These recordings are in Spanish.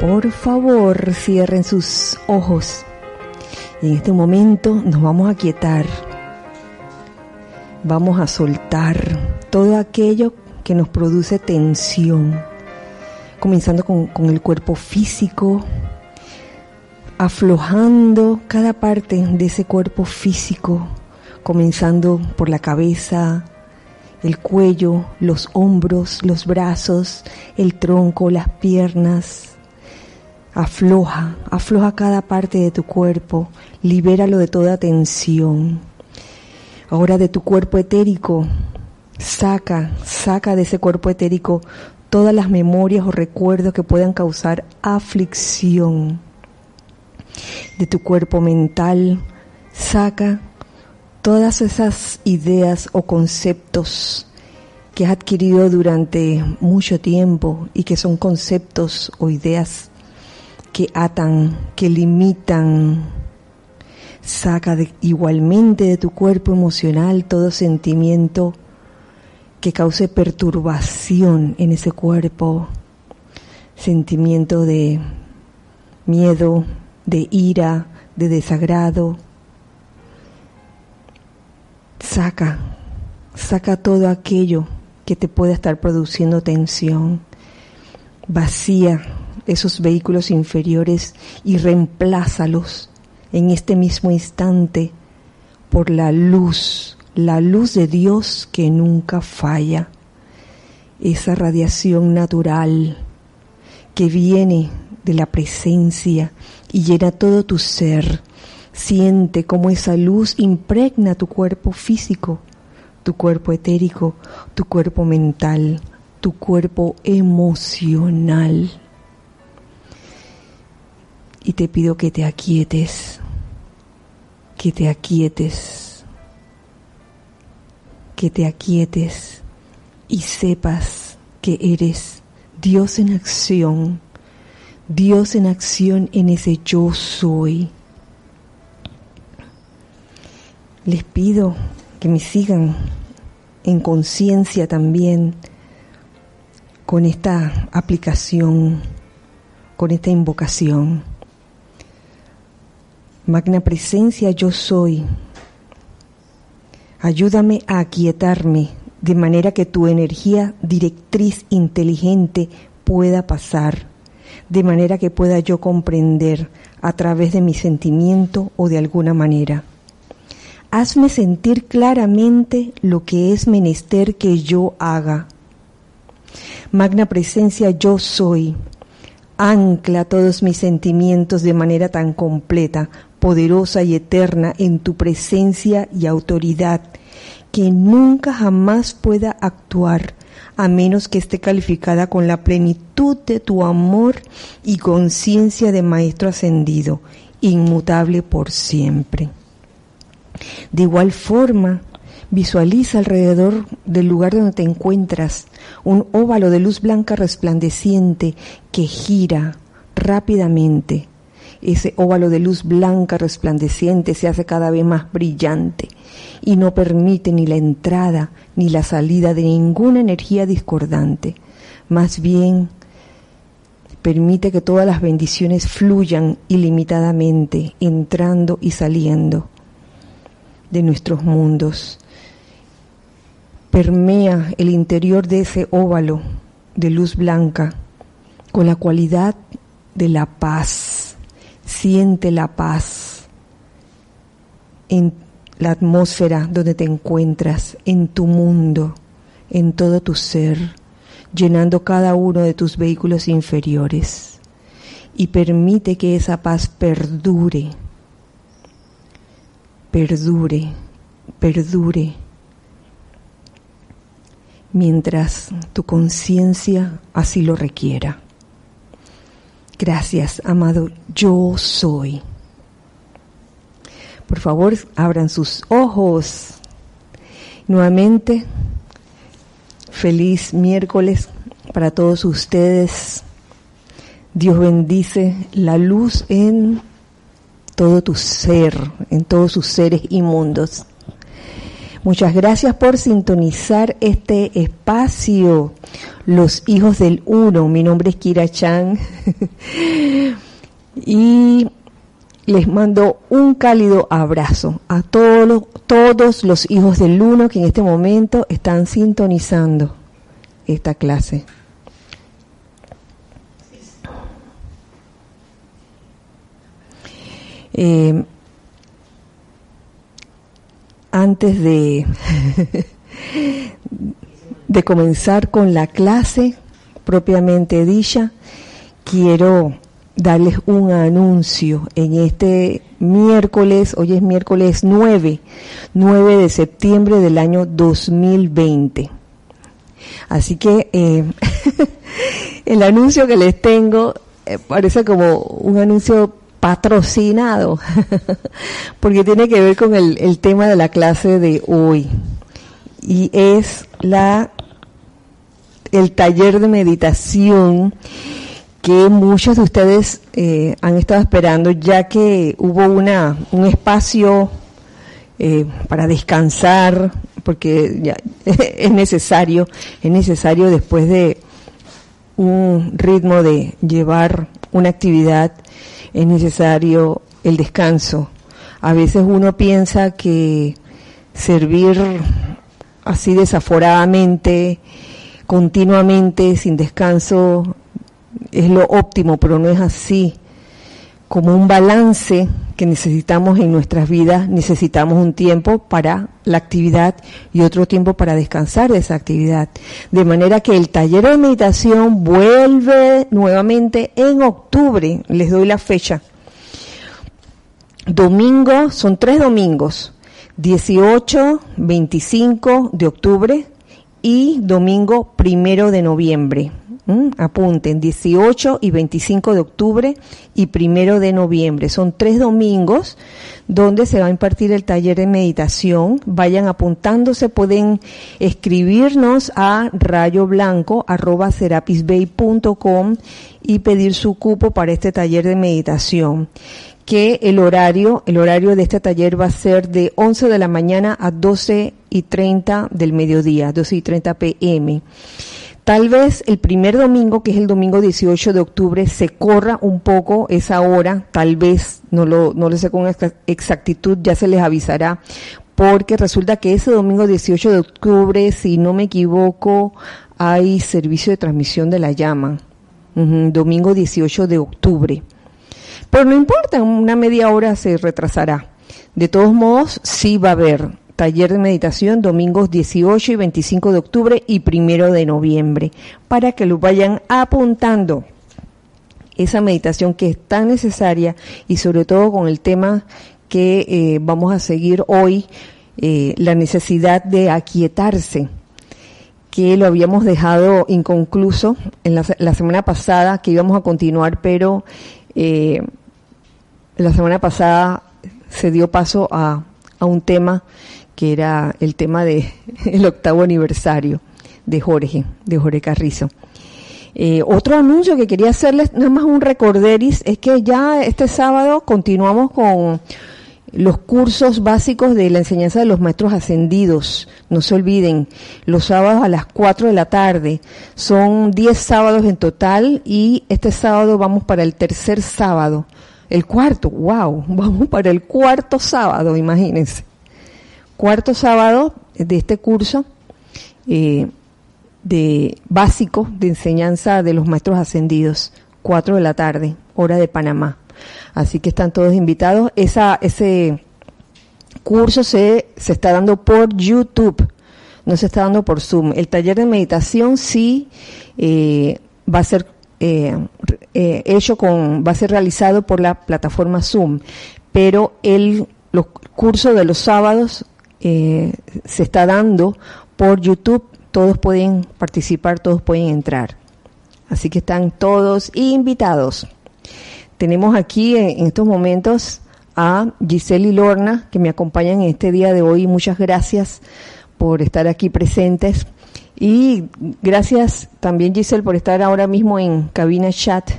Por favor, cierren sus ojos. Y en este momento nos vamos a quietar. Vamos a soltar todo aquello que nos produce tensión. Comenzando con, con el cuerpo físico, aflojando cada parte de ese cuerpo físico, comenzando por la cabeza, el cuello, los hombros, los brazos, el tronco, las piernas, Afloja, afloja cada parte de tu cuerpo, libéralo de toda tensión. Ahora de tu cuerpo etérico, saca, saca de ese cuerpo etérico todas las memorias o recuerdos que puedan causar aflicción. De tu cuerpo mental, saca todas esas ideas o conceptos que has adquirido durante mucho tiempo y que son conceptos o ideas que atan, que limitan. Saca igualmente de tu cuerpo emocional todo sentimiento que cause perturbación en ese cuerpo, sentimiento de miedo, de ira, de desagrado. Saca, saca todo aquello que te pueda estar produciendo tensión. Vacía esos vehículos inferiores y reemplázalos en este mismo instante por la luz, la luz de Dios que nunca falla, esa radiación natural que viene de la presencia y llena todo tu ser. Siente cómo esa luz impregna tu cuerpo físico, tu cuerpo etérico, tu cuerpo mental, tu cuerpo emocional y te pido que te aquietes, que te aquietes, que te aquietes y sepas que eres Dios en acción, Dios en acción en ese yo soy. Les pido que me sigan en conciencia también con esta aplicación, con esta invocación. Magna presencia yo soy. Ayúdame a aquietarme de manera que tu energía directriz inteligente pueda pasar, de manera que pueda yo comprender a través de mi sentimiento o de alguna manera. Hazme sentir claramente lo que es menester que yo haga. Magna presencia yo soy. Ancla todos mis sentimientos de manera tan completa poderosa y eterna en tu presencia y autoridad, que nunca jamás pueda actuar a menos que esté calificada con la plenitud de tu amor y conciencia de Maestro ascendido, inmutable por siempre. De igual forma, visualiza alrededor del lugar donde te encuentras un óvalo de luz blanca resplandeciente que gira rápidamente ese óvalo de luz blanca resplandeciente se hace cada vez más brillante y no permite ni la entrada ni la salida de ninguna energía discordante. Más bien, permite que todas las bendiciones fluyan ilimitadamente, entrando y saliendo de nuestros mundos. Permea el interior de ese óvalo de luz blanca con la cualidad de la paz Siente la paz en la atmósfera donde te encuentras, en tu mundo, en todo tu ser, llenando cada uno de tus vehículos inferiores. Y permite que esa paz perdure, perdure, perdure, mientras tu conciencia así lo requiera. Gracias, amado, yo soy. Por favor, abran sus ojos. Nuevamente, feliz miércoles para todos ustedes. Dios bendice la luz en todo tu ser, en todos sus seres inmundos. Muchas gracias por sintonizar este espacio los hijos del uno. Mi nombre es Kira Chan. y les mando un cálido abrazo a todos, los hijos del uno que en este momento están sintonizando esta clase. Eh, antes de, de comenzar con la clase propiamente dicha, quiero darles un anuncio en este miércoles, hoy es miércoles 9, 9 de septiembre del año 2020. Así que eh, el anuncio que les tengo eh, parece como un anuncio patrocinado, porque tiene que ver con el, el tema de la clase de hoy. Y es la el taller de meditación que muchos de ustedes eh, han estado esperando, ya que hubo una, un espacio eh, para descansar, porque ya es necesario, es necesario después de un ritmo de llevar una actividad, es necesario el descanso. A veces uno piensa que servir así desaforadamente, continuamente, sin descanso, es lo óptimo, pero no es así. Como un balance que necesitamos en nuestras vidas, necesitamos un tiempo para la actividad y otro tiempo para descansar de esa actividad. De manera que el taller de meditación vuelve nuevamente en octubre, les doy la fecha. Domingo, son tres domingos, 18, 25 de octubre y domingo primero de noviembre. ¿Mm? Apunten, 18 y 25 de octubre y primero de noviembre. Son tres domingos donde se va a impartir el taller de meditación. Vayan apuntándose, pueden escribirnos a rayo blanco arroba y pedir su cupo para este taller de meditación que el horario, el horario de este taller va a ser de 11 de la mañana a 12 y 30 del mediodía, 12 y 30 pm. Tal vez el primer domingo, que es el domingo 18 de octubre, se corra un poco esa hora, tal vez, no lo, no lo sé con exactitud, ya se les avisará, porque resulta que ese domingo 18 de octubre, si no me equivoco, hay servicio de transmisión de la llama. domingo 18 de octubre. Pero no importa, una media hora se retrasará. De todos modos, sí va a haber taller de meditación domingos 18 y 25 de octubre y primero de noviembre, para que lo vayan apuntando. Esa meditación que es tan necesaria y sobre todo con el tema que eh, vamos a seguir hoy, eh, la necesidad de aquietarse, que lo habíamos dejado inconcluso en la, semana pasada, que íbamos a continuar, pero eh, la semana pasada se dio paso a, a un tema que era el tema del el octavo aniversario de Jorge, de Jorge Carrizo. Eh, otro anuncio que quería hacerles, nada más un recorderis, es que ya este sábado continuamos con los cursos básicos de la enseñanza de los maestros ascendidos. No se olviden, los sábados a las 4 de la tarde. Son 10 sábados en total y este sábado vamos para el tercer sábado. El cuarto, wow, vamos para el cuarto sábado, imagínense cuarto sábado de este curso eh, de básico de enseñanza de los maestros ascendidos, cuatro de la tarde, hora de Panamá. Así que están todos invitados. Esa, ese curso se, se está dando por YouTube, no se está dando por Zoom. El taller de meditación sí eh, va a ser eh, hecho con, va a ser realizado por la plataforma Zoom, pero el los cursos de los sábados eh, se está dando por YouTube. Todos pueden participar, todos pueden entrar. Así que están todos invitados. Tenemos aquí en estos momentos a Giselle y Lorna que me acompañan en este día de hoy. Muchas gracias por estar aquí presentes. Y gracias también Giselle por estar ahora mismo en cabina chat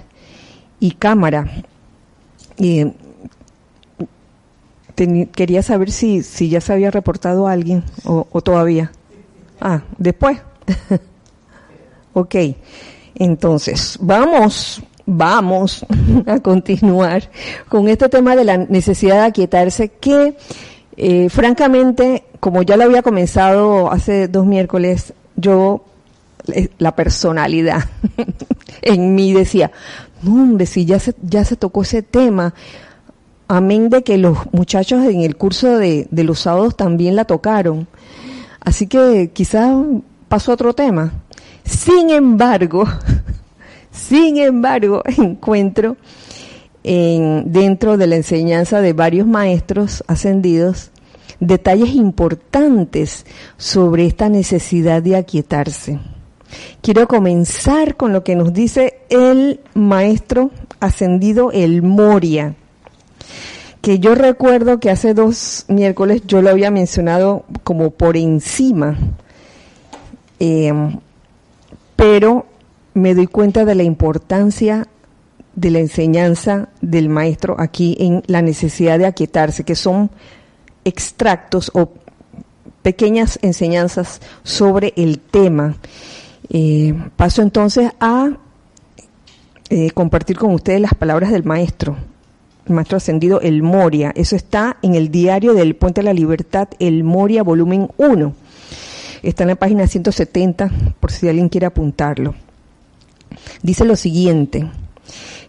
y cámara. Y quería saber si, si ya se había reportado alguien o, todavía. Ah, después. Ok, entonces, vamos, vamos a continuar con este tema de la necesidad de aquietarse que, eh, francamente, como ya lo había comenzado hace dos miércoles, yo, eh, la personalidad en mí decía, hombre, si ya se, ya se tocó ese tema, amén de que los muchachos en el curso de, de los sábados también la tocaron. Así que quizás pasó otro tema. Sin embargo, sin embargo, encuentro en, dentro de la enseñanza de varios maestros ascendidos detalles importantes sobre esta necesidad de aquietarse. Quiero comenzar con lo que nos dice el maestro ascendido, el Moria, que yo recuerdo que hace dos miércoles yo lo había mencionado como por encima, eh, pero me doy cuenta de la importancia de la enseñanza del maestro aquí en la necesidad de aquietarse, que son extractos o pequeñas enseñanzas sobre el tema. Eh, paso entonces a eh, compartir con ustedes las palabras del maestro, el maestro ascendido El Moria. Eso está en el diario del Puente de la Libertad, El Moria, volumen 1. Está en la página 170, por si alguien quiere apuntarlo. Dice lo siguiente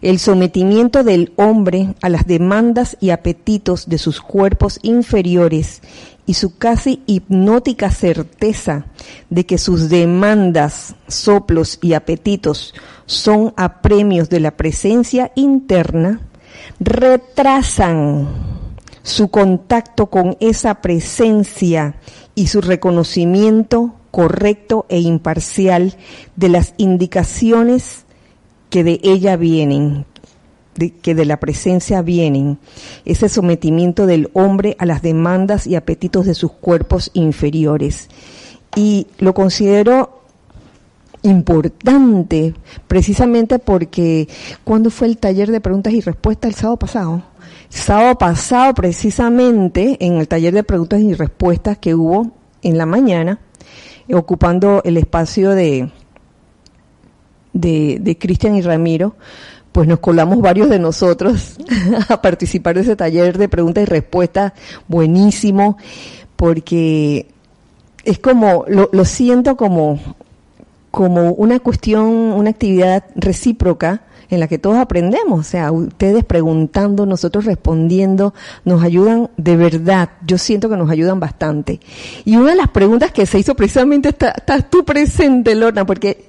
el sometimiento del hombre a las demandas y apetitos de sus cuerpos inferiores y su casi hipnótica certeza de que sus demandas, soplos y apetitos son apremios de la presencia interna, retrasan su contacto con esa presencia y su reconocimiento correcto e imparcial de las indicaciones que de ella vienen, que de la presencia vienen, ese sometimiento del hombre a las demandas y apetitos de sus cuerpos inferiores. Y lo considero importante precisamente porque cuando fue el taller de preguntas y respuestas el sábado pasado, sábado pasado precisamente en el taller de preguntas y respuestas que hubo en la mañana, ocupando el espacio de, de, Cristian y Ramiro, pues nos colamos varios de nosotros a participar de ese taller de preguntas y respuestas buenísimo, porque es como, lo, lo siento como, como una cuestión, una actividad recíproca en la que todos aprendemos, o sea, ustedes preguntando, nosotros respondiendo, nos ayudan de verdad, yo siento que nos ayudan bastante. Y una de las preguntas que se hizo precisamente, estás está tú presente, Lorna, porque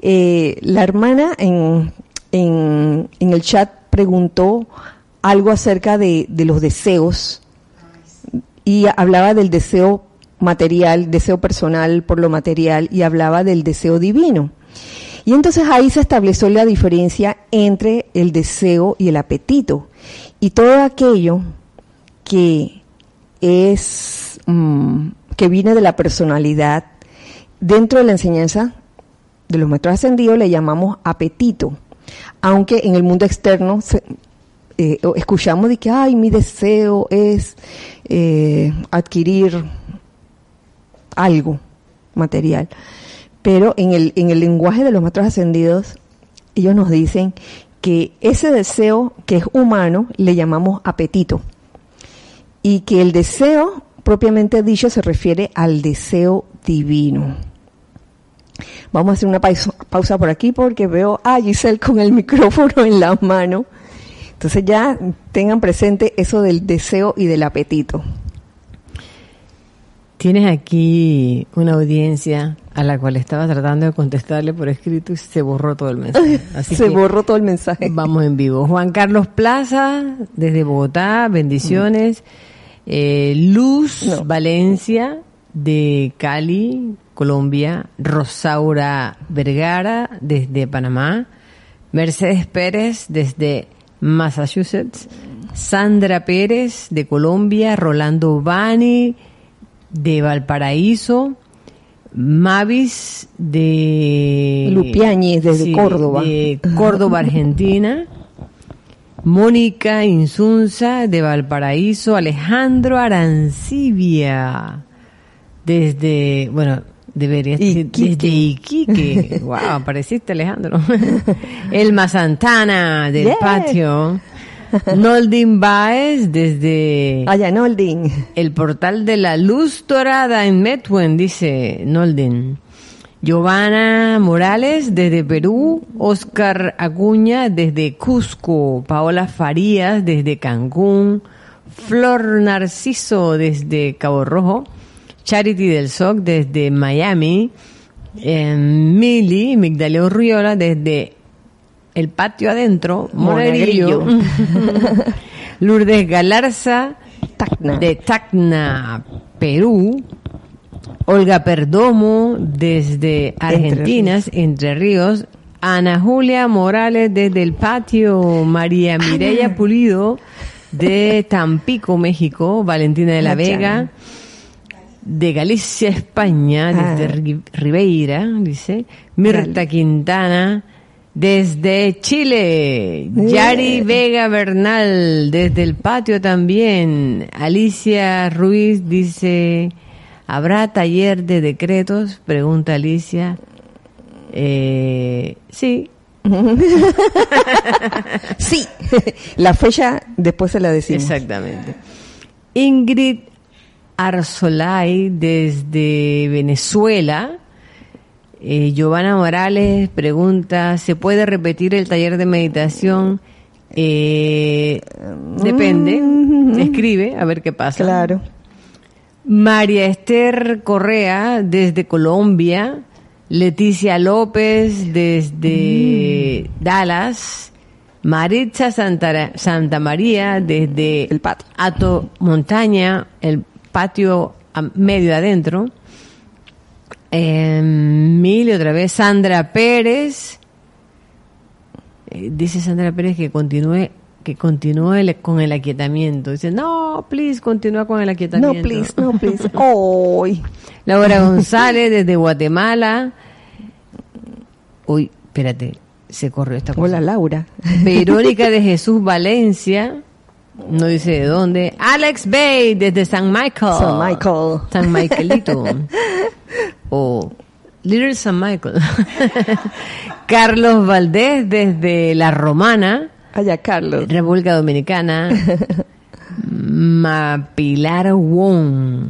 eh, la hermana en, en, en, el chat preguntó algo acerca de, de los deseos y hablaba del deseo material, deseo personal por lo material y hablaba del deseo divino. Y entonces ahí se estableció la diferencia entre el deseo y el apetito. Y todo aquello que es, mm, que viene de la personalidad, dentro de la enseñanza de los maestros ascendidos le llamamos apetito. Aunque en el mundo externo eh, escuchamos de que, ay, mi deseo es eh, adquirir algo material. Pero en el, en el lenguaje de los maestros ascendidos, ellos nos dicen que ese deseo que es humano le llamamos apetito. Y que el deseo, propiamente dicho, se refiere al deseo divino. Vamos a hacer una pausa, por aquí porque veo a Giselle con el micrófono en la mano. Entonces ya tengan presente eso del deseo y del apetito. Tienes aquí una audiencia a la cual estaba tratando de contestarle por escrito y se borró todo el mensaje. se borró todo el mensaje. Vamos en vivo. Juan Carlos Plaza, desde Bogotá, bendiciones. Eh, Luz Valencia, de Cali, Colombia. Rosaura Vergara, desde Panamá. Mercedes Pérez, desde Massachusetts. Sandra Pérez, de Colombia. Rolando Bani, de Valparaíso, Mavis de Lupiani desde Córdoba. De Córdoba, Argentina. Mónica Insunza de Valparaíso, Alejandro Arancibia desde, bueno, Debería Iquique. desde Iquique. wow, apareciste Alejandro. Elma Santana del Yeah. patio. Noldin Baez desde Allá, Noldin. el portal de la luz dorada en Metwen, dice Noldin. Giovanna Morales desde Perú, Oscar Acuña desde Cusco, Paola Farías desde Cancún, Flor Narciso desde Cabo Rojo, Charity del SOC desde Miami, eh, Mili Migdaleo Riola desde el patio adentro, Monegrillo, Lourdes Galarza Tacna. de Tacna, Perú. Olga Perdomo desde Argentinas, Entre Ríos. Ana Julia Morales desde el patio. María Mireya Pulido de Tampico, México. Valentina de la Vega Chana. de Galicia, España, desde Ah. Ri- Ribeira, dice. Mirta Dale. Quintana, desde Chile. Yari Vega Bernal, desde el patio también. Alicia Ruiz dice, ¿habrá taller de decretos? Pregunta Alicia. Eh, sí, Sí, la fecha después se la decimos. Exactamente. Ingrid Arzolay desde Venezuela. Eh, Giovanna Morales pregunta, ¿se puede repetir el taller de meditación? Eh, depende. Escribe, a ver qué pasa. Claro. María Esther Correa desde Colombia, Leticia López desde Dallas, Maritza Santara- Santa María desde El patio. Ato Montaña, el patio medio adentro. Eh, Mili otra vez, Sandra Pérez. Eh, dice Sandra Pérez que continúe que continúe el- con el aquietamiento. Dice, no, please, continúa con el aquietamiento. No, please, no, please. Hoy. Laura González desde Guatemala. Uy, espérate, se corrió esta cosa. Hola, Laura. Verónica de Jesús Valencia, no dice de dónde. Alex Bay desde San Michael. San Michael. San Michaelito. o Little San Michael. Carlos Valdés desde La Romana, Allá, Carlos. República Dominicana. Mapilar Wong.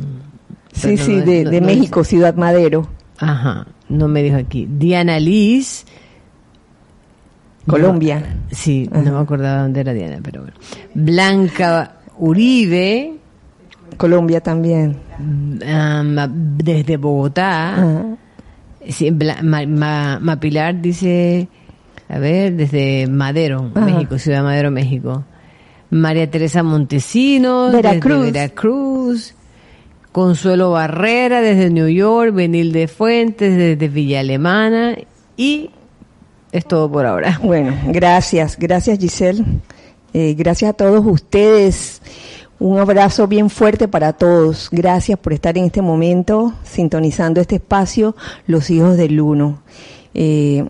Sí, Pero sí, no- de, no- de no México, Ciudad Madero, Ajá, no me dijo aquí. Diana Liz. Colombia. No, sí, no me acordaba dónde era Diana, pero bueno. Blanca Uribe, Colombia también. um, desde Bogotá. Ajá. Sí, Ma- Ma- Mapilar dice, a ver, desde Madero, Ajá. México, Ciudad Madero, México. María Teresa Montesinos, Veracruz. desde Veracruz. Consuelo Barrera, desde New York. Benilde Fuentes, desde Villa Alemana. Y es todo por ahora. Bueno, gracias, gracias Giselle. Eh, gracias a todos ustedes. Un abrazo bien fuerte para todos. Gracias por estar en este momento sintonizando este espacio, Los Hijos del Uno. Eh,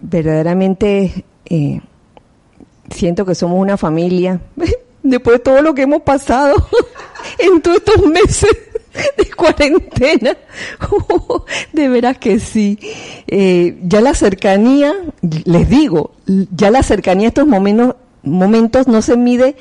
verdaderamente eh, siento que somos una familia. Después de todo lo que hemos pasado en todos estos meses de cuarentena, de veras que sí. Eh, ya la cercanía, les digo, ya la cercanía a estos momentos, momentos no se mide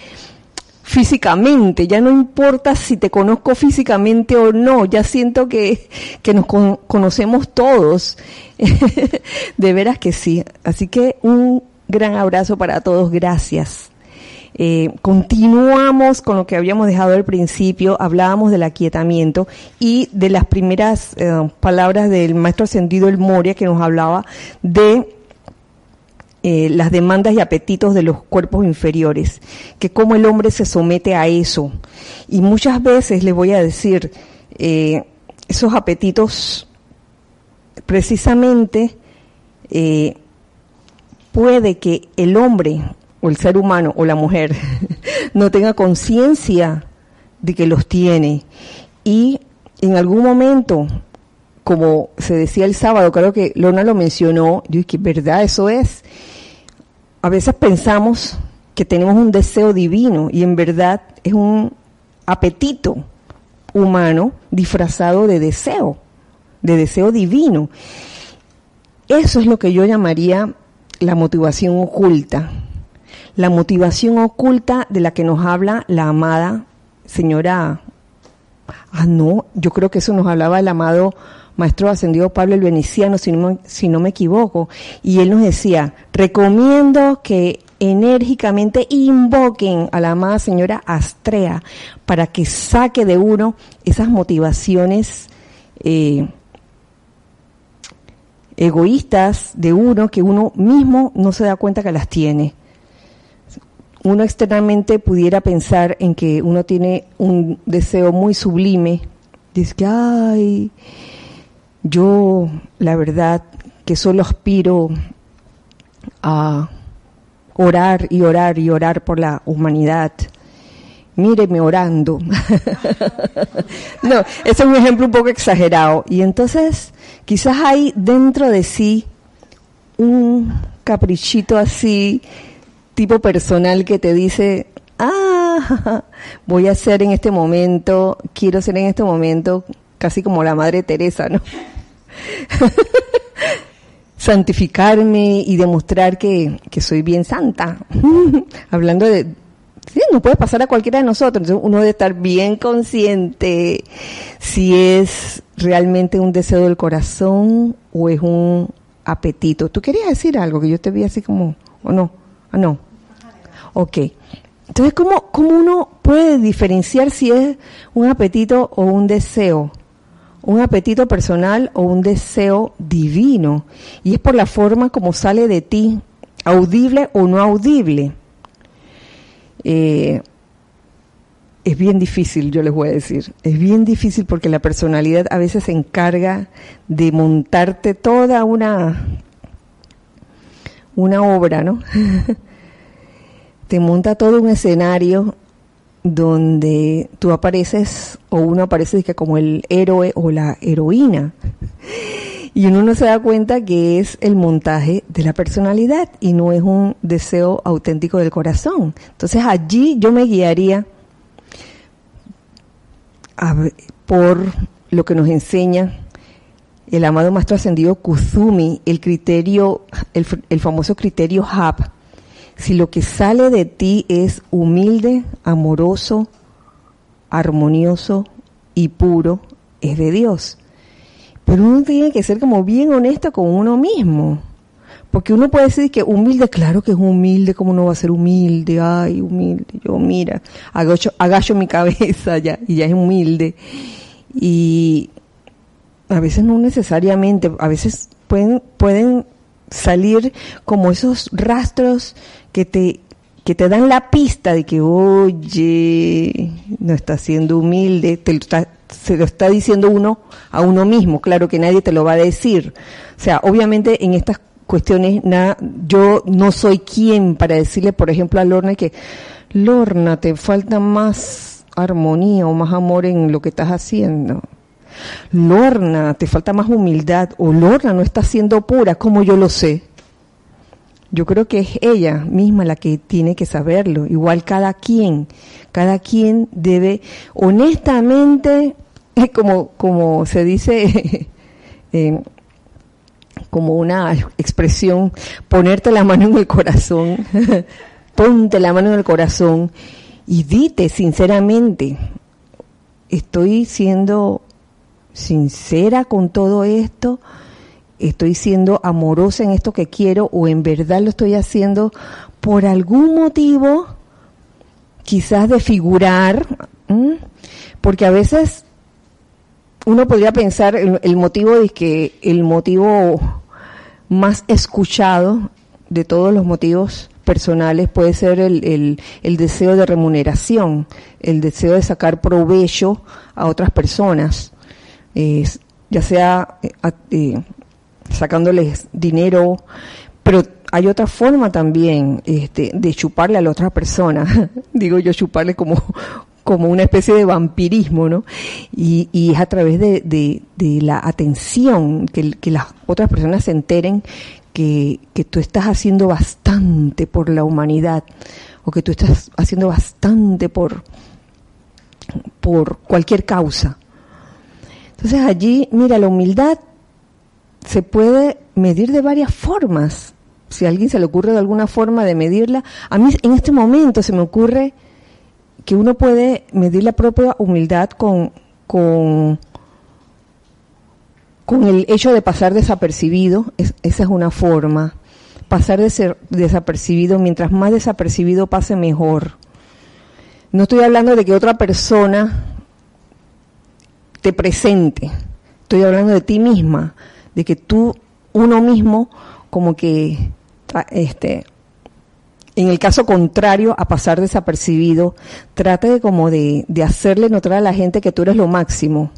físicamente, ya no importa si te conozco físicamente o no, ya siento que, que nos con- conocemos todos. de veras que sí. Así que un gran abrazo para todos, gracias. Eh, continuamos con lo que habíamos dejado al principio, hablábamos del aquietamiento y de las primeras eh, palabras del maestro ascendido El Moria que nos hablaba de eh, las demandas y apetitos de los cuerpos inferiores, que cómo el hombre se somete a eso. Y muchas veces les voy a decir, esos apetitos precisamente puede que el hombre o el ser humano o la mujer no tenga conciencia de que los tiene y en algún momento como se decía el sábado, creo que Lona lo mencionó, yo dije, ¿verdad? Eso es. A veces pensamos que tenemos un deseo divino y en verdad es un apetito humano disfrazado de deseo de deseo divino. Eso es lo que yo llamaría la motivación oculta. La motivación oculta de la que nos habla la amada señora. Ah, no, yo creo que eso nos hablaba el amado maestro ascendido Pablo el Veneciano, si no, si no me equivoco. Y él nos decía, recomiendo que enérgicamente invoquen a la amada señora Astrea para que saque de uno esas motivaciones eh, egoístas de uno que uno mismo no se da cuenta que las tiene. Uno externamente pudiera pensar en que uno tiene un deseo muy sublime, dice que, ay, yo la verdad que solo aspiro a orar y orar y orar por la humanidad. Míreme orando. no, ese es un ejemplo un poco exagerado. Y entonces, quizás hay dentro de sí un caprichito así, tipo personal que te dice, ah, voy a ser en este momento, quiero ser en este momento casi como la Madre Teresa, ¿no? santificarme y demostrar que, soy bien santa. Hablando de, sí, no puede pasar a cualquiera de nosotros. uno debe estar bien consciente si es realmente un deseo del corazón o es un apetito. ¿Tú querías decir algo que yo te vi así como, o no? ¿O no? Ok. Entonces, ¿cómo, ¿cómo uno puede diferenciar si es un apetito o un deseo? un apetito personal o un deseo divino. Y es por la forma como sale de ti, audible o no audible. Eh, es bien difícil, yo les voy a decir. Es bien difícil porque la personalidad a veces se encarga de montarte toda una, una obra, ¿no? Te monta todo un escenario donde tú apareces o uno aparece como el héroe o la heroína. Y uno no se da cuenta que es el montaje de la personalidad y no es un deseo auténtico del corazón. Entonces allí yo me guiaría por lo que nos enseña el amado maestro ascendido Kuzumi, el criterio, el, famoso criterio HAP, si lo que sale de ti es humilde, amoroso, armonioso y puro, es de Dios. Pero uno tiene que ser como bien honesto con uno mismo. Porque uno puede decir que humilde, claro que es humilde, ¿cómo no va a ser humilde? Ay, humilde, yo mira, agacho, agacho mi cabeza ya, y ya es humilde. Y a veces no necesariamente, a veces pueden, pueden salir como esos rastros que te, que te dan la pista de que, oye, no está siendo humilde, te se lo está diciendo uno a uno mismo, claro que nadie te lo va a decir. O sea, obviamente en estas cuestiones, nada, yo no soy quien para decirle, por ejemplo, a Lorna que, Lorna, te falta más armonía o más amor en lo que estás haciendo. Lorna, te falta más humildad, o Lorna no está siendo pura, como yo lo sé. Yo creo que es ella misma la que tiene que saberlo. Igual cada quien, cada quien debe honestamente, como, como se dice, eh, como una expresión, ponerte la mano en el corazón, ponte la mano en el corazón y dite sinceramente, estoy siendo sincera con todo esto, estoy siendo amorosa en esto que quiero o en verdad lo estoy haciendo por algún motivo, quizás de figurar, porque a veces uno podría pensar el, motivo de que el motivo más escuchado de todos los motivos personales puede ser el, el, deseo de remuneración, el deseo de sacar provecho a otras personas, ya sea eh, eh, sacándoles dinero, pero hay otra forma también este, de chuparle a la otra persona, digo yo chuparle como, como una especie de vampirismo, ¿no? Y, y es a través de, de, de la atención, que, que, las otras personas se enteren que, que tú estás haciendo bastante por la humanidad, o que tú estás haciendo bastante por, por cualquier causa. Entonces allí, mira, la humildad se puede medir de varias formas. Si a alguien se le ocurre de alguna forma de medirla, a mí en este momento se me ocurre que uno puede medir la propia humildad con, con, con el hecho de pasar desapercibido, esa es una forma. Pasar de ser desapercibido, mientras más desapercibido pase mejor. No estoy hablando de que otra persona te presente, estoy hablando de ti misma, de que tú, uno mismo, como que, este, en el caso contrario a pasar desapercibido, trate de como de, de hacerle notar a la gente que tú eres lo máximo,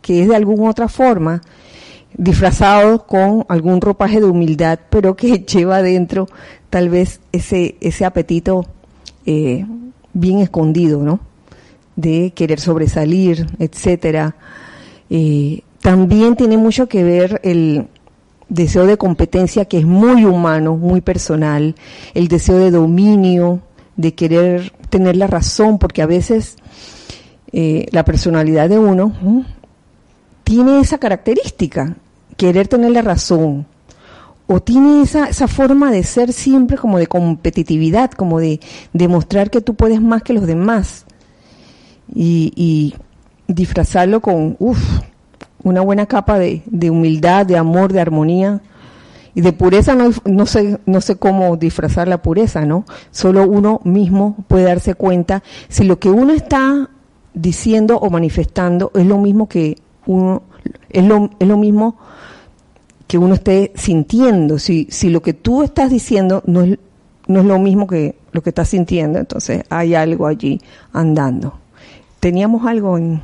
que es de alguna otra forma, disfrazado con algún ropaje de humildad, pero que lleva adentro tal vez ese, ese apetito eh, bien escondido, ¿no? De querer sobresalir, etcétera. Eh, también tiene mucho que ver el deseo de competencia que es muy humano, muy personal, el deseo de dominio, de querer tener la razón, porque a veces eh, la personalidad de uno tiene esa característica, querer tener la razón, o tiene esa, esa forma de ser siempre como de competitividad, como de demostrar que tú puedes más que los demás, y, disfrazarlo con, uff, una buena capa de, de, humildad, de amor, de armonía. Y de pureza no, no, sé, no sé cómo disfrazar la pureza, ¿no? Solo uno mismo puede darse cuenta si lo que uno está diciendo o manifestando es lo mismo que uno, es lo, es lo mismo que uno esté sintiendo. Si, si lo que tú estás diciendo no es, no es lo mismo que lo que estás sintiendo, entonces hay algo allí andando. Teníamos algo en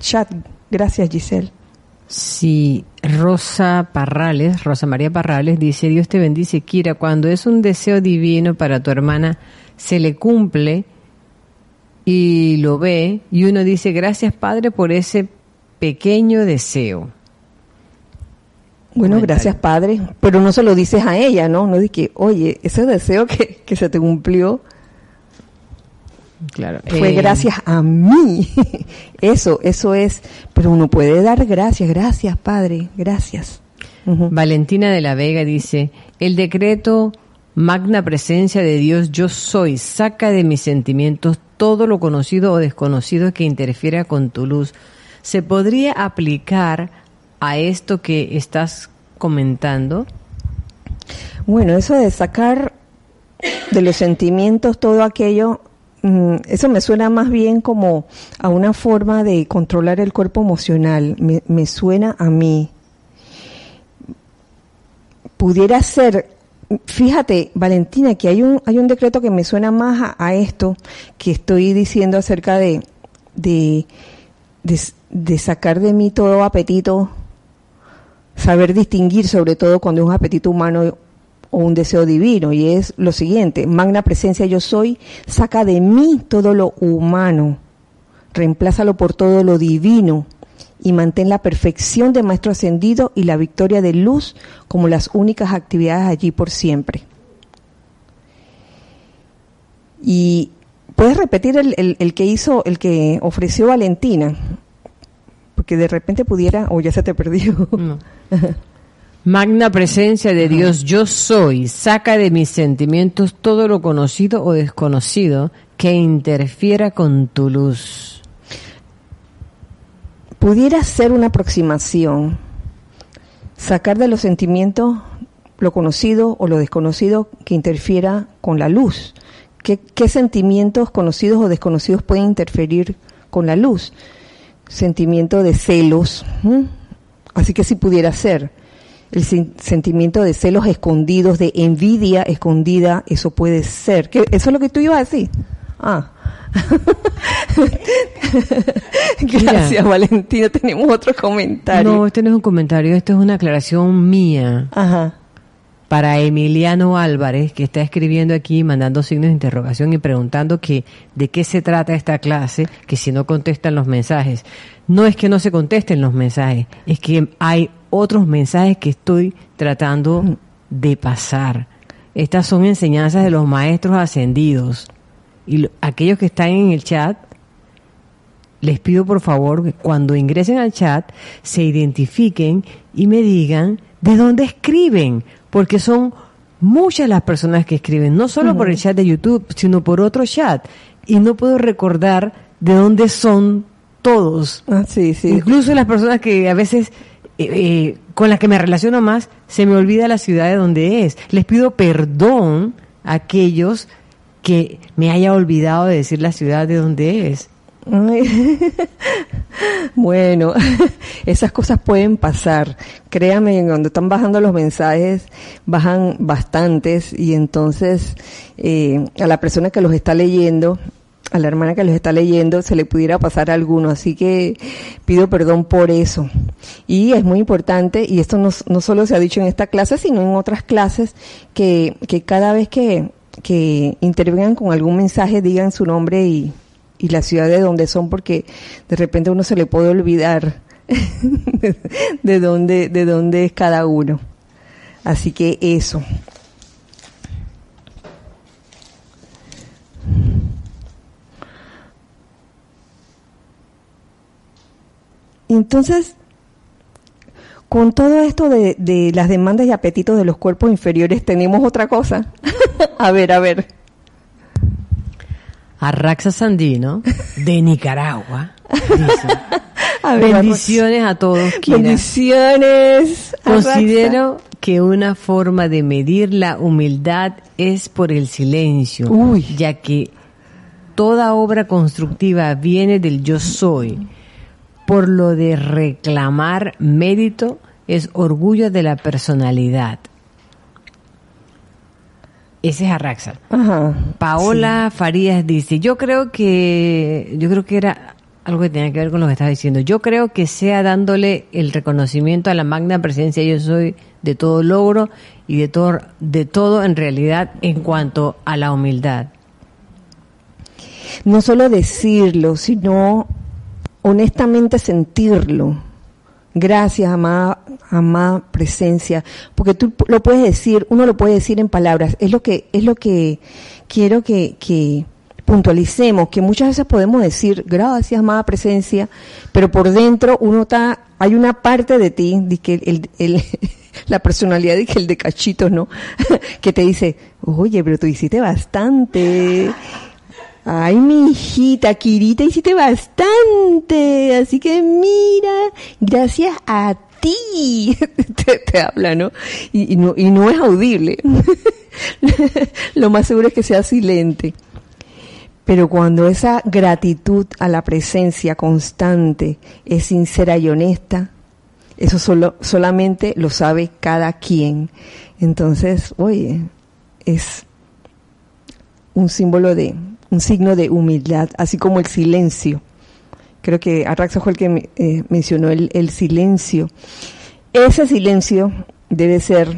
chat. Gracias, Giselle. Sí, Rosa Parrales, Rosa María Parrales dice, Dios te bendice, Kira, cuando es un deseo divino para tu hermana, se le cumple y lo ve y uno dice, gracias Padre por ese pequeño deseo. Bueno, gracias Padre, pero no se lo dices a ella, ¿no? No dices que, oye, ese deseo que, que se te cumplió, Claro. Fue Eh, gracias a mí. Eso, eso es. Pero uno puede dar gracias, gracias, Padre, gracias. Valentina de la Vega dice, el decreto magna presencia de Dios yo soy, saca de mis sentimientos todo lo conocido o desconocido que interfiera con tu luz. ¿Se podría aplicar a esto que estás comentando? Bueno, eso de sacar de los sentimientos todo aquello, eso me suena más bien como a una forma de controlar el cuerpo emocional. Me, suena a mí. Pudiera ser, fíjate, Valentina, que hay un, hay un decreto que me suena más a, a esto que estoy diciendo acerca de, de, de, de sacar de mí todo apetito, saber distinguir sobre todo cuando es un apetito humano o un deseo divino y es lo siguiente, magna presencia yo soy, saca de mí todo lo humano, reemplázalo por todo lo divino y mantén la perfección de maestro ascendido y la victoria de luz como las únicas actividades allí por siempre. Y puedes repetir el, el, el que hizo, el que ofreció Valentina, porque de repente pudiera, o ya se te perdió. No. Magna presencia de Dios, yo soy, saca de mis sentimientos todo lo conocido o desconocido que interfiera con tu luz. pudiera ser una aproximación, sacar de los sentimientos lo conocido o lo desconocido que interfiera con la luz. ¿Qué, qué sentimientos conocidos o desconocidos pueden interferir con la luz? Sentimiento de celos, así que si pudiera ser. El sen- sentimiento de celos escondidos, de envidia escondida, eso puede ser. ¿Qué- ¿Eso es lo que tú ibas a decir? Ah. Gracias, Mira. Valentina. Tenemos otro comentario. No, este no es un comentario, esto es una aclaración mía Ajá. para Emiliano Álvarez, que está escribiendo aquí, mandando signos de interrogación y preguntando que de qué se trata esta clase, que si no contestan los mensajes. No es que no se contesten los mensajes, es que hay otros mensajes que estoy tratando de pasar. Estas son enseñanzas de los maestros ascendidos. Y lo- aquellos que están en el chat les pido por favor que cuando ingresen al chat se identifiquen y me digan de dónde escriben, porque son muchas las personas que escriben, no solo por el chat de YouTube, sino por otro chat. Y no puedo recordar de dónde son todos. Ah, sí, sí. Incluso las personas que a veces eh, con las que me relaciono más, se me olvida la ciudad de donde es. Les pido perdón a aquellos que me haya olvidado de decir la ciudad de donde es. Bueno, esas cosas pueden pasar. Créame, cuando están bajando los mensajes, bajan bastantes y entonces eh, a la persona que los está leyendo, a la hermana que los está leyendo, se le pudiera pasar alguno. Así que pido perdón por eso. Y es muy importante, y esto no, no solo se ha dicho en esta clase, sino en otras clases, que, que cada vez que, que intervengan con algún mensaje digan su nombre y, y la ciudad de donde son porque de repente uno se le puede olvidar de dónde de dónde es cada uno. Así que eso. Entonces, con todo esto de, de, las demandas y apetitos de los cuerpos inferiores, tenemos otra cosa. a ver, a ver. Arraxa Sandino, de Nicaragua, dice, bendiciones a todos. Bendiciones. Considero que una forma de medir la humildad es por el silencio, ya que toda obra constructiva viene del yo soy. Por lo de reclamar mérito es orgullo de la personalidad. Ese es Arraxa. Paola Farías dice, yo creo que, yo creo que era algo que tenía que ver con lo que estás diciendo. Yo creo que sea dándole el reconocimiento a la magna presencia yo soy de todo logro y de todo, de todo en realidad en cuanto a la humildad. No solo decirlo, sino honestamente sentirlo. Gracias, amada, amada presencia, porque tú lo puedes decir, uno lo puede decir en palabras, es lo que, es lo que quiero que, que puntualicemos, que muchas veces podemos decir, gracias, amada presencia, pero por dentro uno está, hay una parte de ti, de que el, el, la personalidad de que el de cachitos, ¿no? que te dice, oye, pero tú hiciste bastante. Ay, mi hijita, Kirita, hiciste bastante. Así que mira, gracias a ti. te, habla, ¿no? Y, ¿no? y no es audible. Lo más seguro es que sea silente. Pero cuando esa gratitud a la presencia constante es sincera y honesta, eso solo, solamente lo sabe cada quien. Entonces, oye, es un símbolo de, un signo de humildad, así como el silencio. Creo que Arraxa fue el que eh, mencionó el, el silencio. Ese silencio debe ser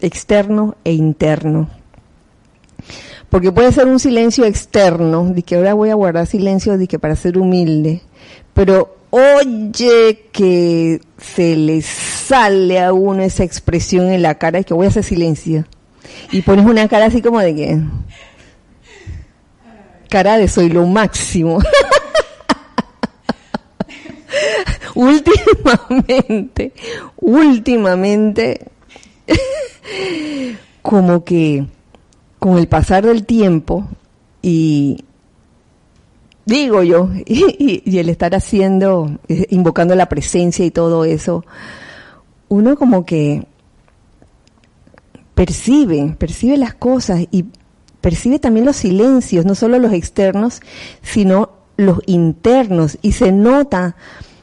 externo e interno. Porque puede ser un silencio externo, de que ahora voy a guardar silencio, de que para ser humilde, pero oye que se le sale a uno esa expresión en la cara, y que voy a hacer silencio. Y pones una cara así como de que, cara de soy lo máximo. últimamente, últimamente, como que con el pasar del tiempo y digo yo, y, el estar haciendo, eh, invocando la presencia y todo eso, uno como que percibe, percibe las cosas y percibe también los silencios, no solo los externos, sino los internos, y se nota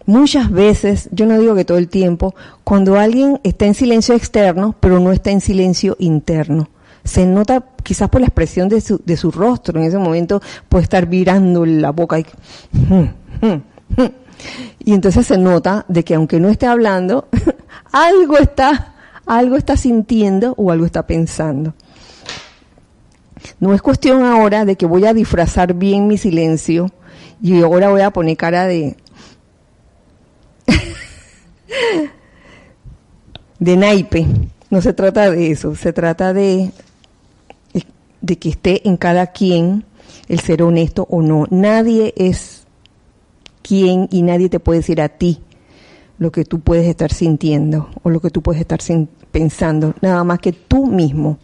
muchas veces, yo no digo que todo el tiempo, cuando alguien está en silencio externo, pero no está en silencio interno. Se nota quizás por la expresión de su, de su rostro, en ese momento puede estar virando la boca y, y entonces se nota de que aunque no esté hablando, algo está, algo está sintiendo o algo está pensando. No es cuestión ahora de que voy a disfrazar bien mi silencio y ahora voy a poner cara de de naipe. No se trata de eso, se trata de de que esté en cada quien el ser honesto o no. Nadie es quién y nadie te puede decir a ti lo que tú puedes estar sintiendo o lo que tú puedes estar pensando, nada más que tú mismo.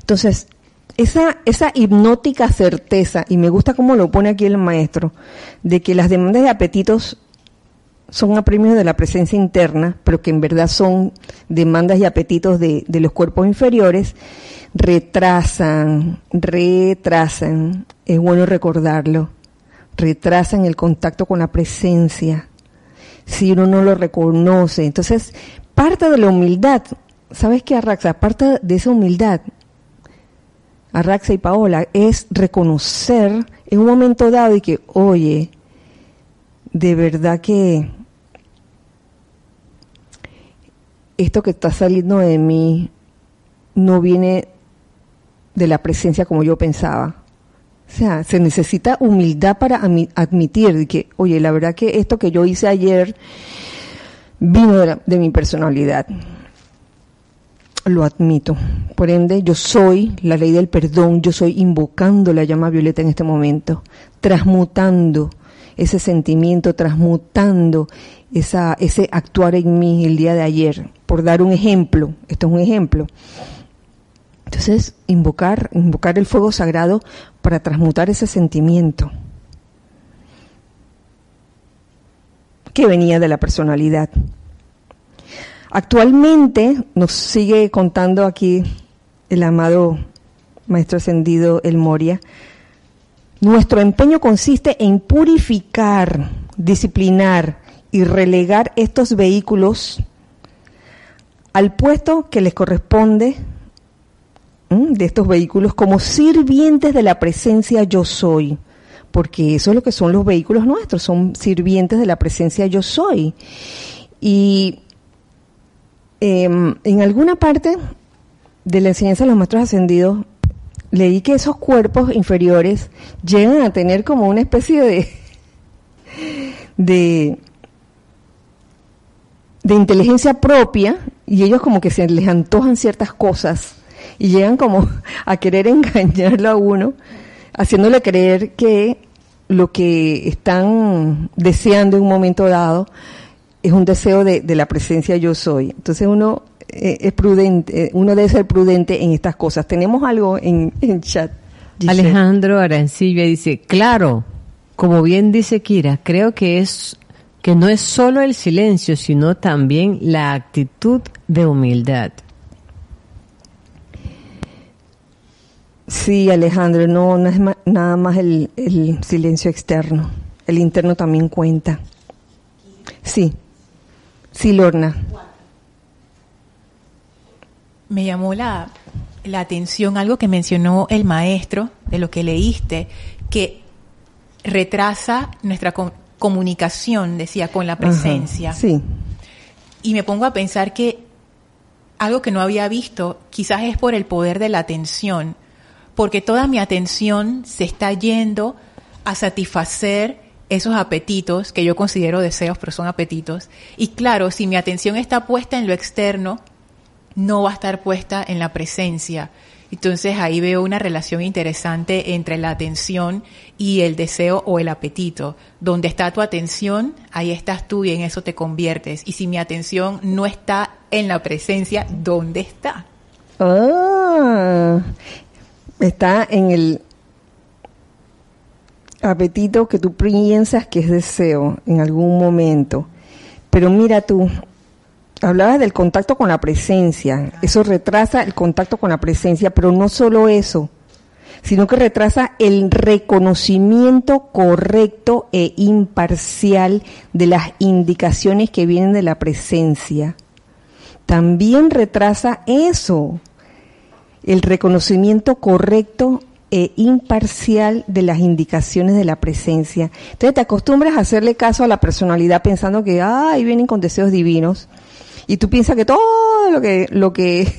Entonces, esa, esa hipnótica certeza, y me gusta cómo lo pone aquí el maestro, de que las demandas de apetitos son apremios de la presencia interna, pero que en verdad son demandas y apetitos de, de los cuerpos inferiores, retrasan, retrasan, es bueno recordarlo, retrasan el contacto con la presencia, si uno no lo reconoce. Entonces, parte de la humildad, ¿sabes qué, Arraxa? Parte de esa humildad, Arraxa y Paola, es reconocer en un momento dado y que, oye, de verdad que esto que está saliendo de mí no viene de la presencia como yo pensaba. O sea, se necesita humildad para admitir que, oye, la verdad que esto que yo hice ayer vino de, mi personalidad. Lo admito. Por ende, yo soy la ley del perdón, yo soy invocando la llama violeta en este momento, transmutando ese sentimiento, transmutando esa, ese actuar en mí el día de ayer. Por dar un ejemplo, esto es un ejemplo. Entonces, invocar, invocar el fuego sagrado para transmutar ese sentimiento que venía de la personalidad. Actualmente nos sigue contando aquí el amado Maestro Ascendido El Moria. Nuestro empeño consiste en purificar, disciplinar y relegar estos vehículos al puesto que les corresponde de estos vehículos como sirvientes de la presencia yo soy, porque eso es lo que son los vehículos nuestros, son sirvientes de la presencia yo soy. Y em, en alguna parte de la enseñanza de los maestros ascendidos, leí que esos cuerpos inferiores llegan a tener como una especie de, de, de inteligencia propia y ellos como que se les antojan ciertas cosas y llegan como a querer engañarlo a uno, haciéndole creer que lo que están deseando en un momento dado es un deseo de, la presencia yo soy. Entonces uno eh, es prudente, eh, uno debe ser prudente en estas cosas. Tenemos algo en, en chat. Alejandro Arancilla dice, claro, como bien dice Kira, creo que es que no es solo el silencio, sino también la actitud de humildad. Sí, Alejandro, no, no es nada más el, silencio externo, el interno también cuenta. Sí, sí, Lorna. Me llamó la, la atención algo que mencionó el maestro de lo que leíste, que retrasa nuestra comunicación, decía, con la presencia. sí. Y me pongo a pensar que algo que no había visto, quizás es por el poder de la atención, porque toda mi atención se está yendo a satisfacer esos apetitos que yo considero deseos, pero son apetitos. Y claro, si mi atención está puesta en lo externo, no va a estar puesta en la presencia. Entonces ahí veo una relación interesante entre la atención y el deseo o el apetito. Donde está tu atención, ahí estás tú y en eso te conviertes. Y si mi atención no está en la presencia, ¿dónde está? Ah, está en el apetito que tú piensas que es deseo en algún momento. Pero mira tú, hablabas del contacto con la presencia, eso retrasa el contacto con la presencia, pero no solo eso, sino que retrasa el reconocimiento correcto e imparcial de las indicaciones que vienen de la presencia. También retrasa eso el reconocimiento correcto e imparcial de las indicaciones de la presencia. Entonces te acostumbras a hacerle caso a la personalidad pensando que, ay, vienen con deseos divinos. Y tú piensas que todo lo que, lo que,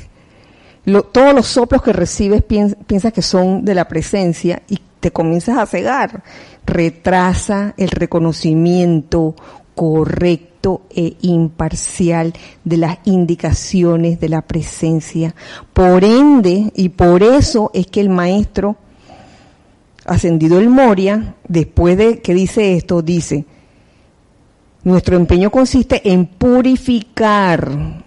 todos los soplos que recibes piensas que son de la presencia y te comienzas a cegar. Retrasa el reconocimiento correcto e imparcial de las indicaciones de la presencia. Por ende, y por eso es que el maestro ascendido el Moria, después de que dice esto, dice, nuestro empeño consiste en purificar,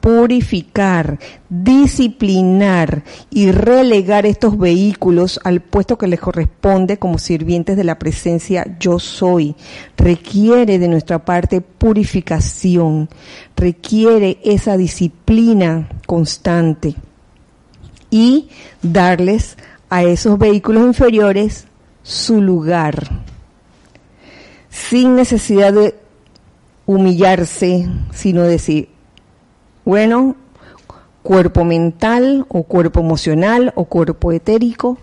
purificar, disciplinar y relegar estos vehículos al puesto que les corresponde como sirvientes de la presencia yo soy. Requiere de nuestra parte purificación, requiere esa disciplina constante y darles a esos vehículos inferiores su lugar, sin necesidad de humillarse, sino decir, bueno, cuerpo mental o cuerpo emocional o cuerpo etérico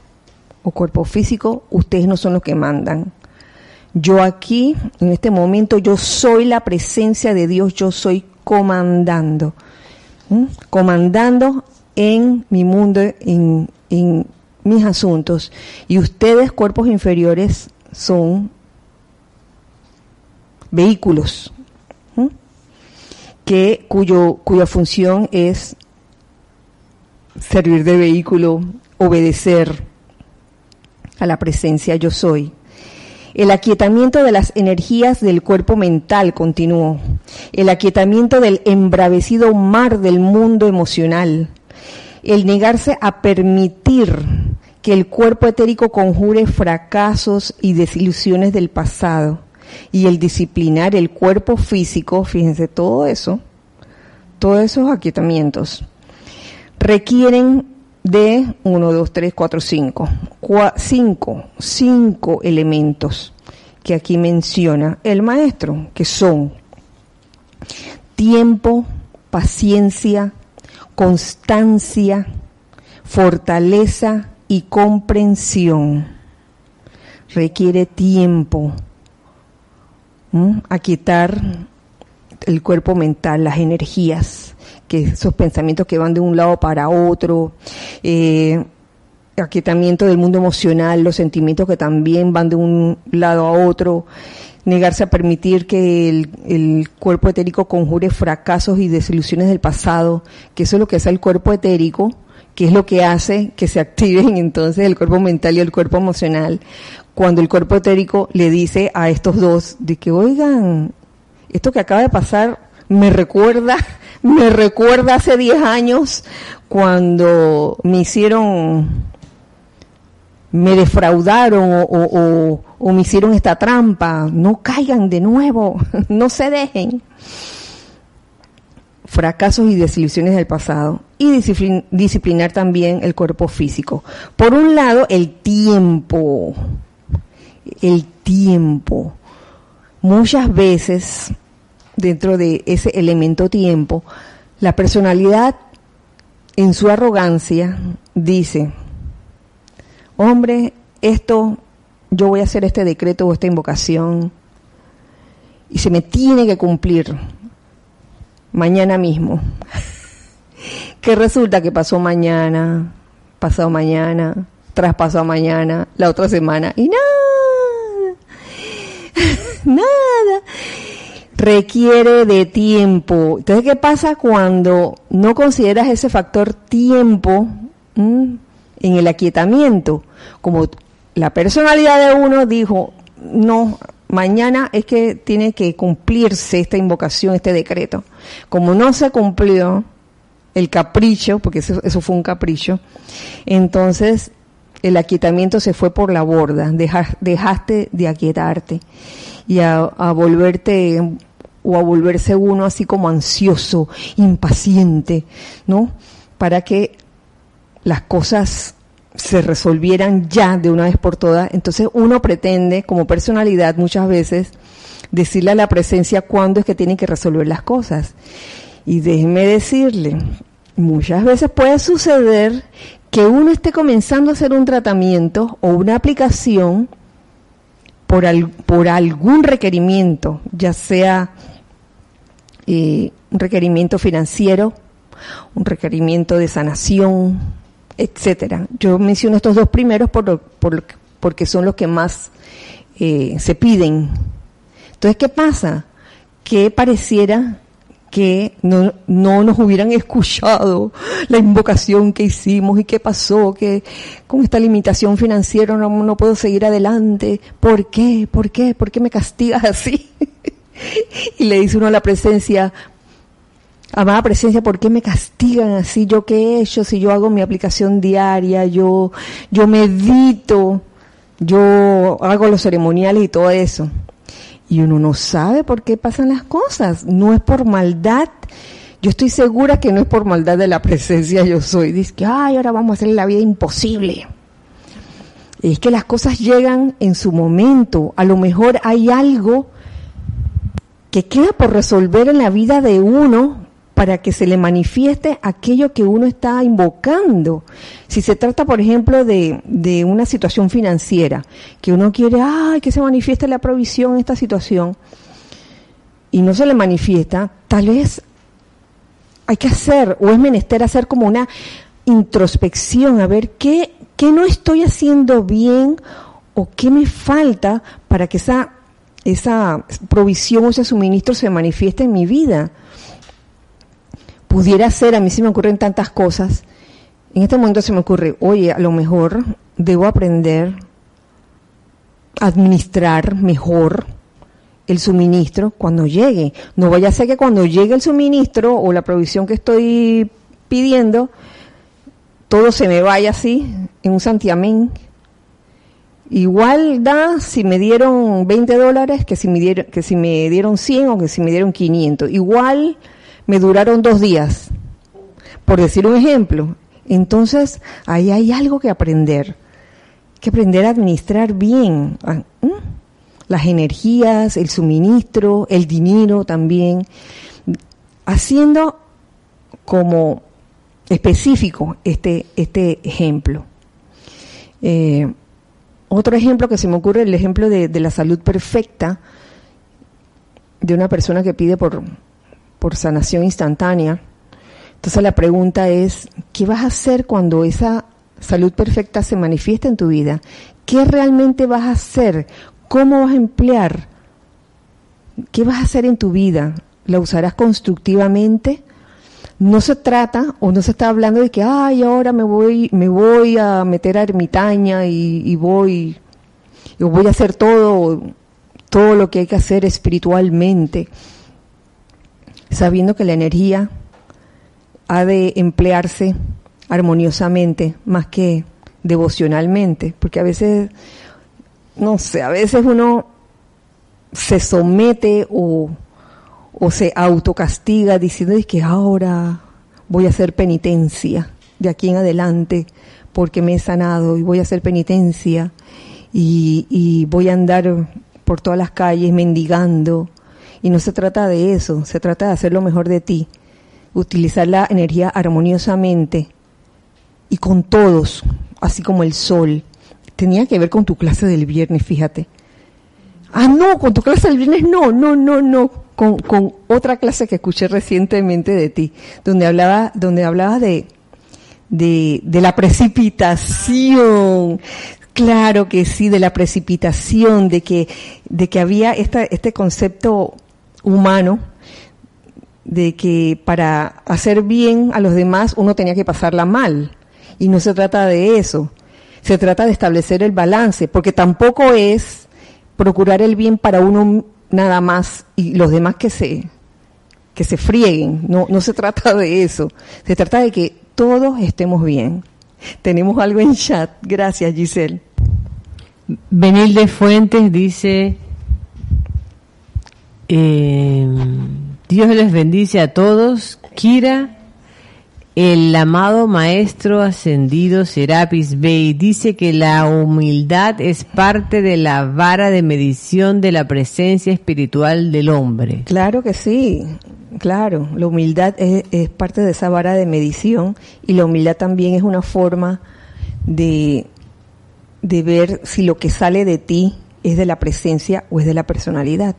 o cuerpo físico, ustedes no son los que mandan. Yo aquí, en este momento, yo soy la presencia de Dios, yo soy comandando, comandando en mi mundo, en, en mis asuntos. Y ustedes, cuerpos inferiores, son vehículos que cuyo, cuya función es servir de vehículo, obedecer a la presencia yo soy. El aquietamiento de las energías del cuerpo mental continuó. El aquietamiento del embravecido mar del mundo emocional. El negarse a permitir que el cuerpo etérico conjure fracasos y desilusiones del pasado y el disciplinar el cuerpo físico, fíjense, todo eso, todos esos aquietamientos, requieren de 1, 2, 3, 4, 5, 5, 5 elementos que aquí menciona el maestro, que son tiempo, paciencia, constancia, fortaleza y comprensión. Requiere tiempo, a quitar el cuerpo mental, las energías, que esos pensamientos que van de un lado para otro, eh, aquietamiento del mundo emocional, los sentimientos que también van de un lado a otro, negarse a permitir que el, el, cuerpo etérico conjure fracasos y desilusiones del pasado, que eso es lo que hace el cuerpo etérico, que es lo que hace que se activen entonces el cuerpo mental y el cuerpo emocional, cuando el cuerpo etérico le dice a estos dos de que, oigan, esto que acaba de pasar me recuerda, me recuerda hace 10 años cuando me hicieron, me defraudaron o, o, o, me hicieron esta trampa. No caigan de nuevo, no se dejen. Fracasos y desilusiones del pasado. Y disciplinar también el cuerpo físico. Por un lado, el tiempo el tiempo. Muchas veces, dentro de ese elemento tiempo, la personalidad en su arrogancia dice, hombre, esto, yo voy a hacer este decreto o esta invocación y se me tiene que cumplir mañana mismo. que resulta que pasó mañana, pasado mañana, traspasó mañana, la otra semana y nada nada. Requiere de tiempo. Entonces, ¿qué pasa cuando no consideras ese factor tiempo en el aquietamiento? Como la personalidad de uno dijo, no, mañana es que tiene que cumplirse esta invocación, este decreto. Como no se cumplió el capricho, porque eso, fue un capricho, entonces el aquietamiento se fue por la borda, dejaste de aquietarte y a, volverte o a volverse uno así como ansioso, impaciente, ¿no? Para que las cosas se resolvieran ya de una vez por todas. Entonces uno pretende, como personalidad, muchas veces decirle a la presencia cuándo es que tiene que resolver las cosas. Y déjeme decirle, muchas veces puede suceder que uno esté comenzando a hacer un tratamiento o una aplicación por, por algún requerimiento, ya sea eh, un requerimiento financiero, un requerimiento de sanación, etcétera. Yo menciono estos dos primeros por, por, porque son los que más eh, se piden. Entonces, ¿qué pasa? Que pareciera que no, no nos hubieran escuchado la invocación que hicimos y qué pasó, que con esta limitación financiera no, no puedo seguir adelante. ¿Por qué? ¿Por qué? ¿Por qué me castigas así? y le dice uno a la presencia, amada presencia, ¿por qué me castigan así? ¿Yo qué he hecho? Si yo hago mi aplicación diaria, yo, yo medito, yo hago los ceremoniales y todo eso. Y uno no sabe por qué pasan las cosas. No es por maldad. Yo estoy segura que no es por maldad de la presencia yo soy. Dice que, ay, ahora vamos a hacer la vida imposible. Es que las cosas llegan en su momento. A lo mejor hay algo que queda por resolver en la vida de uno para que se le manifieste aquello que uno está invocando. Si se trata, por ejemplo, de, una situación financiera, que uno quiere, ay, que se manifieste la provisión en esta situación, y no se le manifiesta, tal vez hay que hacer, o es menester hacer como una introspección, a ver qué, qué no estoy haciendo bien o qué me falta para que esa, esa provisión o ese suministro se manifieste en mi vida pudiera ser, a mí se me ocurren tantas cosas. En este momento se me ocurre, oye, a lo mejor debo aprender a administrar mejor el suministro cuando llegue. No vaya a ser que cuando llegue el suministro o la provisión que estoy pidiendo, todo se me vaya así, en un santiamén. Igual da si me dieron 20 dólares que si me dieron, que si me dieron 100 o que si me dieron 500. Igual me duraron dos días, por decir un ejemplo. Entonces, ahí hay algo que aprender, que aprender a administrar bien las energías, el suministro, el dinero también, haciendo como específico este, este ejemplo. Eh, otro ejemplo que se me ocurre, el ejemplo de la salud perfecta de una persona que pide por, por sanación instantánea. Entonces la pregunta es, ¿qué vas a hacer cuando esa salud perfecta se manifiesta en tu vida? ¿Qué realmente vas a hacer? ¿Cómo vas a emplear? ¿Qué vas a hacer en tu vida? ¿La usarás constructivamente? No se trata o no se está hablando de que, ay, ahora me voy, me voy a meter a ermitaña y, y voy, voy a hacer todo, todo lo que hay que hacer espiritualmente sabiendo que la energía ha de emplearse armoniosamente más que devocionalmente, porque a veces, no sé, a veces uno se somete o, o se autocastiga diciendo que ahora voy a hacer penitencia de aquí en adelante porque me he sanado y voy a hacer penitencia y, y voy a andar por todas las calles mendigando y no se trata de eso, se trata de hacer lo mejor de ti, utilizar la energía armoniosamente y con todos, así como el sol. Tenía que ver con tu clase del viernes, fíjate. Ah, no, con tu clase del viernes no, no, no, no. Con, con otra clase que escuché recientemente de ti, donde hablaba, donde hablaba de, de, de la precipitación. Claro que sí, de la precipitación, de que, de que había esta, este concepto humano de que para hacer bien a los demás uno tenía que pasarla mal. Y no se trata de eso. Se trata de establecer el balance, porque tampoco es procurar el bien para uno nada más y los demás que se que se frieguen. No, no se trata de eso. Se trata de que todos estemos bien. Tenemos algo en chat. Gracias, Giselle. Benilde Fuentes dice, eh, Dios les bendice a todos. Kira, el amado maestro ascendido Serapis Bey dice que la humildad es parte de la vara de medición de la presencia espiritual del hombre. Claro que sí, claro. La humildad es, es parte de esa vara de medición y la humildad también es una forma de, de ver si lo que sale de ti es de la presencia o es de la personalidad.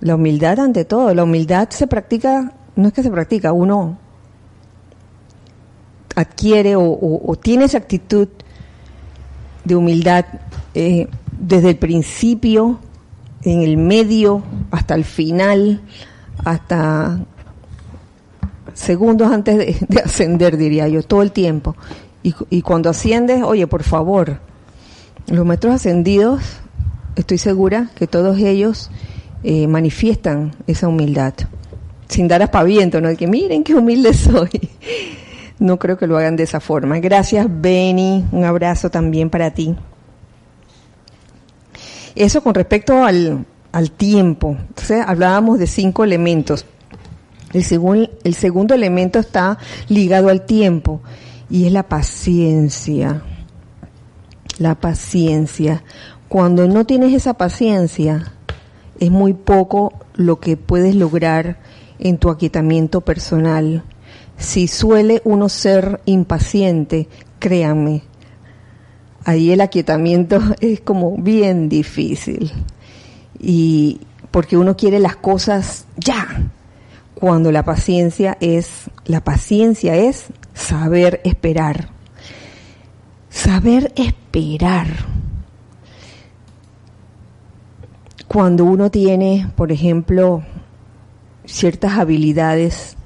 La humildad ante todo, la humildad se practica, no es que se practica, uno adquiere o, tiene esa actitud de humildad eh, desde el principio, en el medio, hasta el final, hasta segundos antes de, ascender, diría yo, todo el tiempo. Y, y, cuando asciendes, oye, por favor, los maestros ascendidos, estoy segura que todos ellos eh, manifiestan esa humildad, sin dar aspaviento, ¿no? De que miren qué humilde soy. No creo que lo hagan de esa forma. Gracias, Benny. Un abrazo también para ti. Eso con respecto al, al tiempo. Entonces hablábamos de cinco elementos. El, el segundo elemento está ligado al tiempo y es la paciencia. La paciencia. Cuando no tienes esa paciencia, es muy poco lo que puedes lograr en tu aquietamiento personal. Si suele uno ser impaciente, créanme, ahí el aquietamiento es como bien difícil. Y porque uno quiere las cosas ya, cuando la paciencia es, la paciencia es saber esperar. Saber esperar. Cuando uno tiene, por ejemplo, ciertas habilidades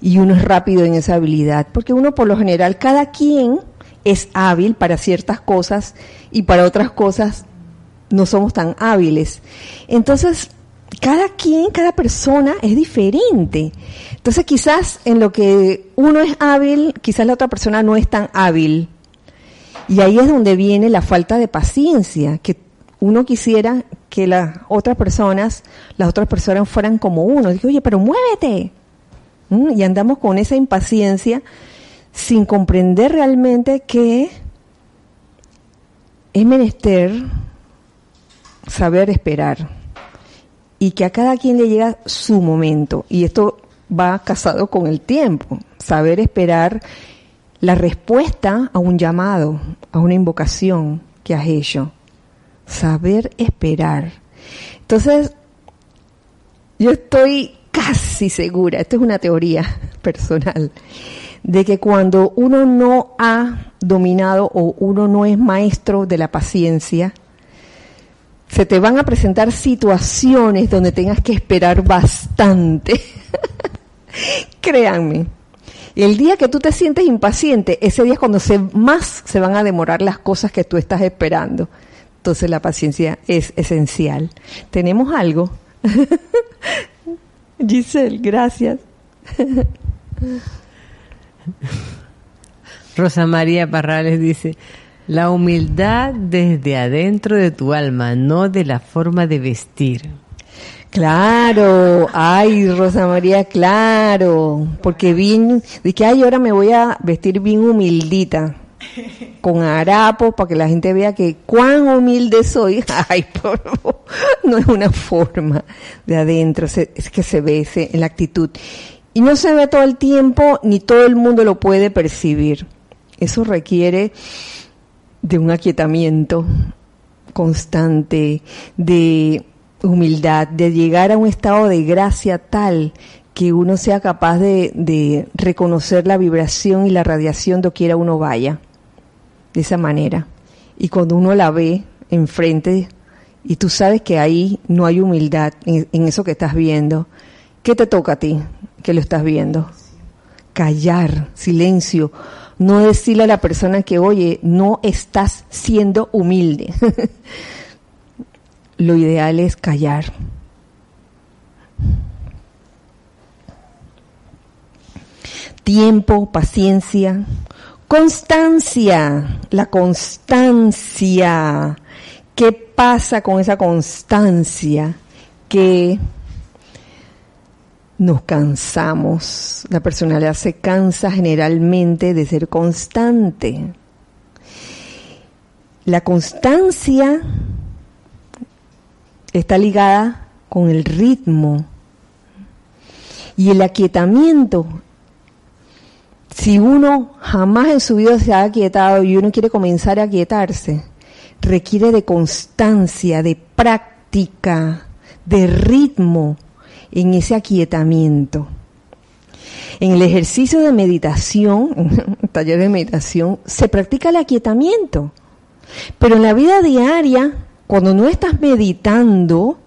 y uno es rápido en esa habilidad, porque uno por lo general, cada quien es hábil para ciertas cosas y para otras cosas no somos tan hábiles. Entonces, cada quien, cada persona es diferente. Entonces quizás en lo que uno es hábil, quizás la otra persona no es tan hábil. Y ahí es donde viene la falta de paciencia, que uno quisiera que las otras personas, las otras personas fueran como uno. Digo, oye, pero muévete. ¿Mm? Y andamos con esa impaciencia sin comprender realmente que es menester saber esperar y que a cada quien le llega su momento. Y esto va casado con el tiempo, saber esperar la respuesta a un llamado, a una invocación que has hecho. Saber esperar. Entonces, yo estoy casi segura, esto es una teoría personal, de que cuando uno no ha dominado o uno no es maestro de la paciencia, se te van a presentar situaciones donde tengas que esperar bastante. Créanme. El día que tú te sientes impaciente, ese día es cuando se, más se van a demorar las cosas que tú estás esperando. Entonces la paciencia es esencial. ¿Tenemos algo? Giselle, gracias. Rosa María Parrales dice, la humildad desde adentro de tu alma, no de la forma de vestir. Claro, ay Rosa María, claro, porque bien, de que ay ahora me voy a vestir bien humildita, con harapos para que la gente vea que cuán humilde soy. Ay, por no es una forma de adentro, es que se ve en la actitud. Y no se ve todo el tiempo, ni todo el mundo lo puede percibir. Eso requiere de un aquietamiento constante, de humildad, de llegar a un estado de gracia tal que uno sea capaz de, reconocer la vibración y la radiación quiera uno vaya, de esa manera. Y cuando uno la ve enfrente y tú sabes que ahí no hay humildad en, eso que estás viendo, ¿qué te toca a ti que lo estás viendo? Callar, silencio, no decirle a la persona que, oye, no estás siendo humilde. Lo ideal es callar. Tiempo, paciencia, constancia, la constancia. ¿Qué pasa con esa constancia? Que nos cansamos. La personalidad se cansa generalmente de ser constante. La constancia está ligada con el ritmo y el aquietamiento. Si uno jamás en su vida se ha aquietado y uno quiere comenzar a aquietarse, requiere de constancia, de práctica, de ritmo en ese aquietamiento. En el ejercicio de meditación, taller de meditación, se practica el aquietamiento. Pero en la vida diaria, cuando no estás meditando,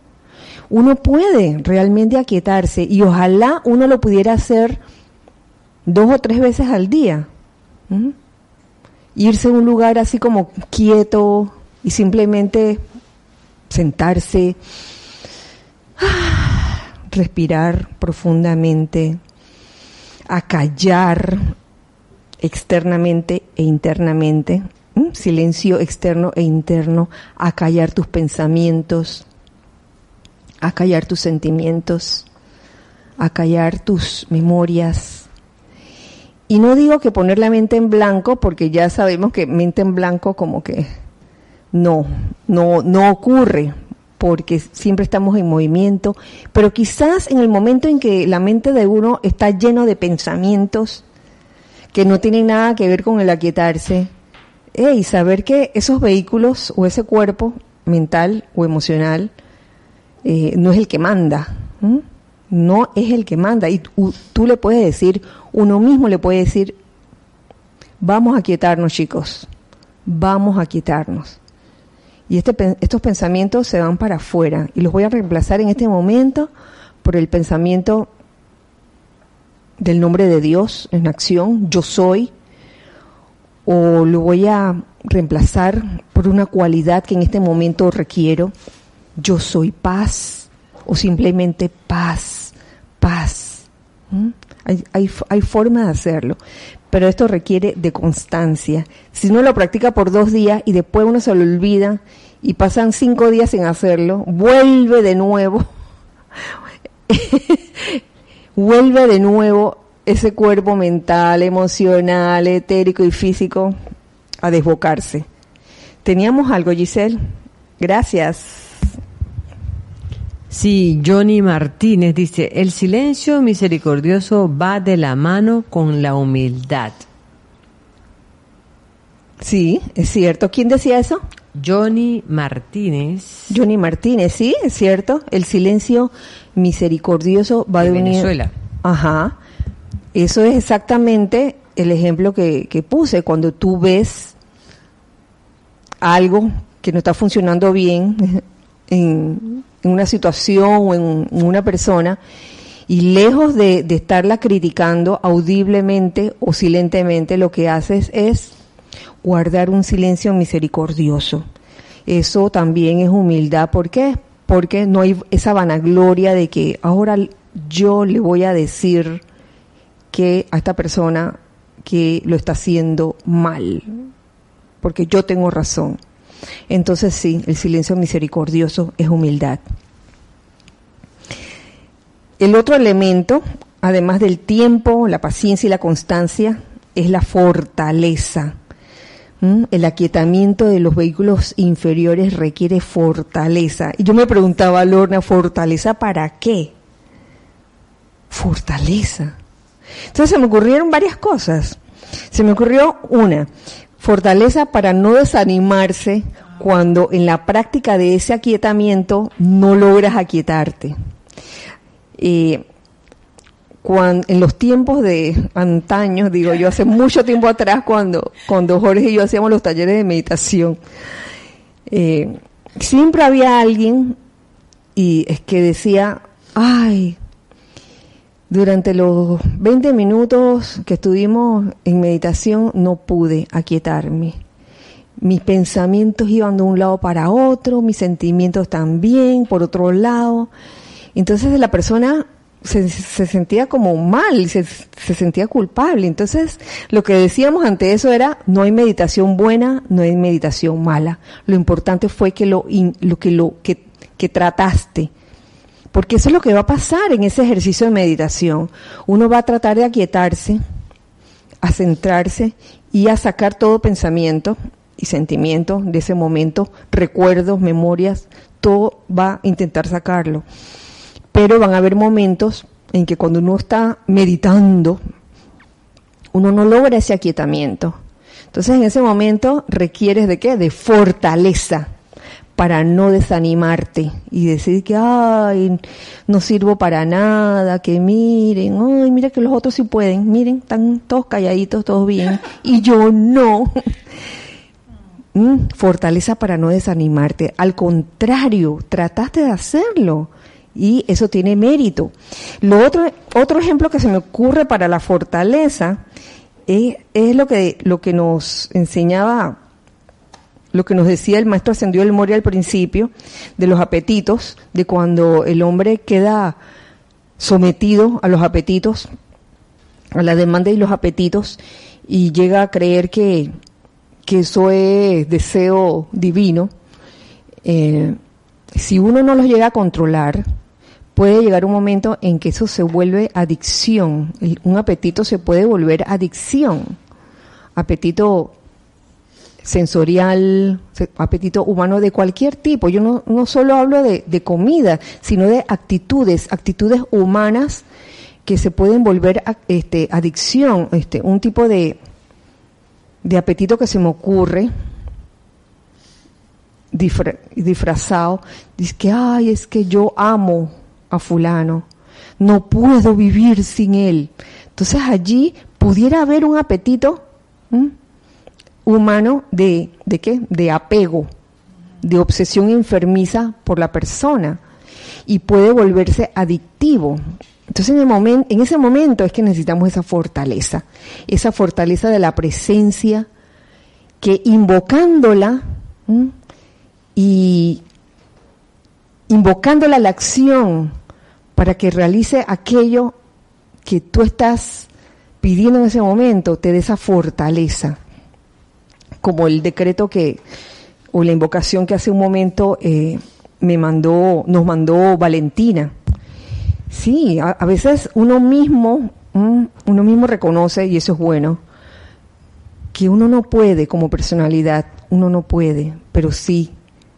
uno puede realmente aquietarse y ojalá uno lo pudiera hacer dos o tres veces al día. Irse a un lugar así como quieto y simplemente sentarse, respirar profundamente, acallar externamente e internamente, silencio externo e interno, acallar tus pensamientos, acallar tus sentimientos, acallar tus memorias. Y no digo que poner la mente en blanco, porque ya sabemos que mente en blanco como que no, no, no ocurre, porque siempre estamos en movimiento, pero quizás en el momento en que la mente de uno está lleno de pensamientos que no tienen nada que ver con el aquietarse, y saber que esos vehículos o ese cuerpo mental o emocional eh, no es el que manda, no es el que manda. Y tú, le puedes decir, uno mismo le puede decir, vamos a quietarnos chicos, vamos a quietarnos. Y este, estos pensamientos se van para afuera. Y los voy a reemplazar en este momento por el pensamiento del nombre de Dios en acción, yo soy, o lo voy a reemplazar por una cualidad que en este momento requiero, yo soy paz, o simplemente paz, paz. Hay, hay, hay, forma de hacerlo, pero esto requiere de constancia. Si uno lo practica por dos días y después uno se lo olvida y pasan cinco días sin hacerlo, vuelve de nuevo, vuelve de nuevo ese cuerpo mental, emocional, etérico y físico a desbocarse. ¿Teníamos algo, Giselle? Gracias. Sí, Johnny Martínez dice, el silencio misericordioso va de la mano con la humildad. Sí, es cierto. ¿Quién decía eso? Johnny Martínez. Johnny Martínez, sí, es cierto. El silencio misericordioso va de, Venezuela. Ajá. Eso es exactamente el ejemplo que, puse. Cuando tú ves algo que no está funcionando bien en, una situación o en, una persona, y lejos de, de, estarla criticando audiblemente o silentemente, lo que haces es guardar un silencio misericordioso. Eso también es humildad. ¿Por qué? Porque no hay esa vanagloria de que ahora yo le voy a decir que a esta persona que lo está haciendo mal, porque yo tengo razón. Entonces sí, el silencio misericordioso es humildad. El otro elemento, además del tiempo, la paciencia y la constancia, es la fortaleza. ¿Mm? El aquietamiento de los vehículos inferiores requiere fortaleza. Y yo me preguntaba, Lorna, ¿fortaleza para qué? Fortaleza. Entonces se me ocurrieron varias cosas. Se me ocurrió una, fortaleza para no desanimarse cuando en la práctica de ese aquietamiento no logras aquietarte. Eh, cuando, en los tiempos de antaño, digo yo, hace mucho tiempo atrás, cuando, cuando Jorge y yo hacíamos los talleres de meditación, eh, siempre había alguien y es que decía, ay, durante los 20 minutos que estuvimos en meditación no pude aquietarme. Mis pensamientos iban de un lado para otro, mis sentimientos también, por otro lado. Entonces la persona se, sentía como mal, se, se, sentía culpable. Entonces, lo que decíamos ante eso era, no hay meditación buena, no hay meditación mala. Lo importante fue que lo, lo que lo que trataste, porque eso es lo que va a pasar en ese ejercicio de meditación. Uno va a tratar de aquietarse, a centrarse y a sacar todo pensamiento y sentimiento de ese momento, recuerdos, memorias, todo va a intentar sacarlo. Pero van a haber momentos en que cuando uno está meditando, uno no logra ese aquietamiento. Entonces en ese momento requieres de qué? De fortaleza para no desanimarte y decir que, ay, no sirvo para nada, que miren, ay, mira que los otros sí pueden, miren, están todos calladitos, todos bien, y yo no. Mm, fortaleza para no desanimarte. Al contrario, trataste de hacerlo y eso tiene mérito. Lo otro, otro ejemplo que se me ocurre para la fortaleza es, es lo que lo que nos enseñaba, lo que nos decía el maestro ascendió el Moria al principio, de los apetitos, de cuando el hombre queda sometido a los apetitos, a la demanda y los apetitos, y llega a creer que, que eso es deseo divino. Eh, si uno no los llega a controlar, puede llegar un momento en que eso se vuelve adicción. Un apetito se puede volver adicción. Apetito sensorial, apetito humano de cualquier tipo. Yo no, no solo hablo de, de, comida, sino de actitudes, actitudes humanas que se pueden volver este, adicción, este, un tipo de, de apetito que se me ocurre, disfrazado, dice que, ay, es que yo amo a fulano, no puedo vivir sin él. Entonces allí pudiera haber un apetito humano de, ¿de qué? De apego, de obsesión enfermiza por la persona y puede volverse adictivo. Entonces en, el momento, en ese momento es que necesitamos esa fortaleza, esa fortaleza de la presencia que invocándola y invocándola a la acción para que realice aquello que tú estás pidiendo en ese momento, te dé esa fortaleza, como el decreto que, o la invocación que hace un momento eh, me mandó, nos mandó Valentina. Sí, a, veces uno mismo, uno mismo reconoce, y eso es bueno, que uno no puede como personalidad, uno no puede, pero sí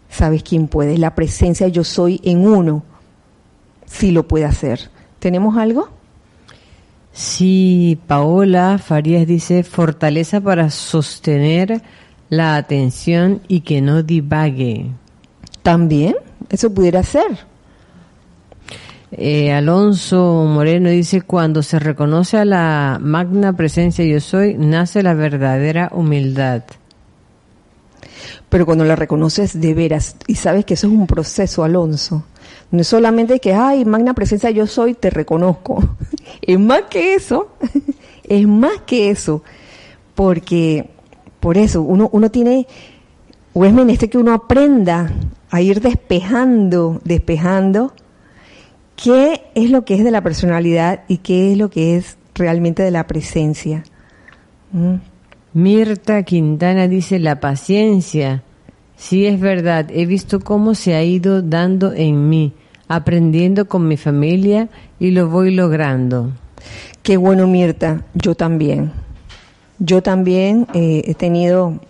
sabes quién puede. La presencia yo soy en uno sí lo puede hacer. ¿Tenemos algo? Sí, Paola Farías dice fortaleza para sostener la atención y que no divague. También, eso pudiera ser. Eh, Alonso Moreno dice, cuando se reconoce a la magna presencia yo soy, nace la verdadera humildad. Pero cuando la reconoces de veras, y sabes que eso es un proceso, Alonso, no es solamente que, ay, magna presencia yo soy, te reconozco. Es más que eso, es más que eso. Porque, por eso, uno, uno tiene, o es menester que uno aprenda a ir despejando, despejando qué es lo que es de la personalidad y qué es lo que es realmente de la presencia. ¿Mm? Mirta Quintana dice la paciencia. Sí, es verdad, he visto cómo se ha ido dando en mí aprendiendo con mi familia y lo voy logrando. Qué bueno, Mirta, yo también. Yo también eh, he tenido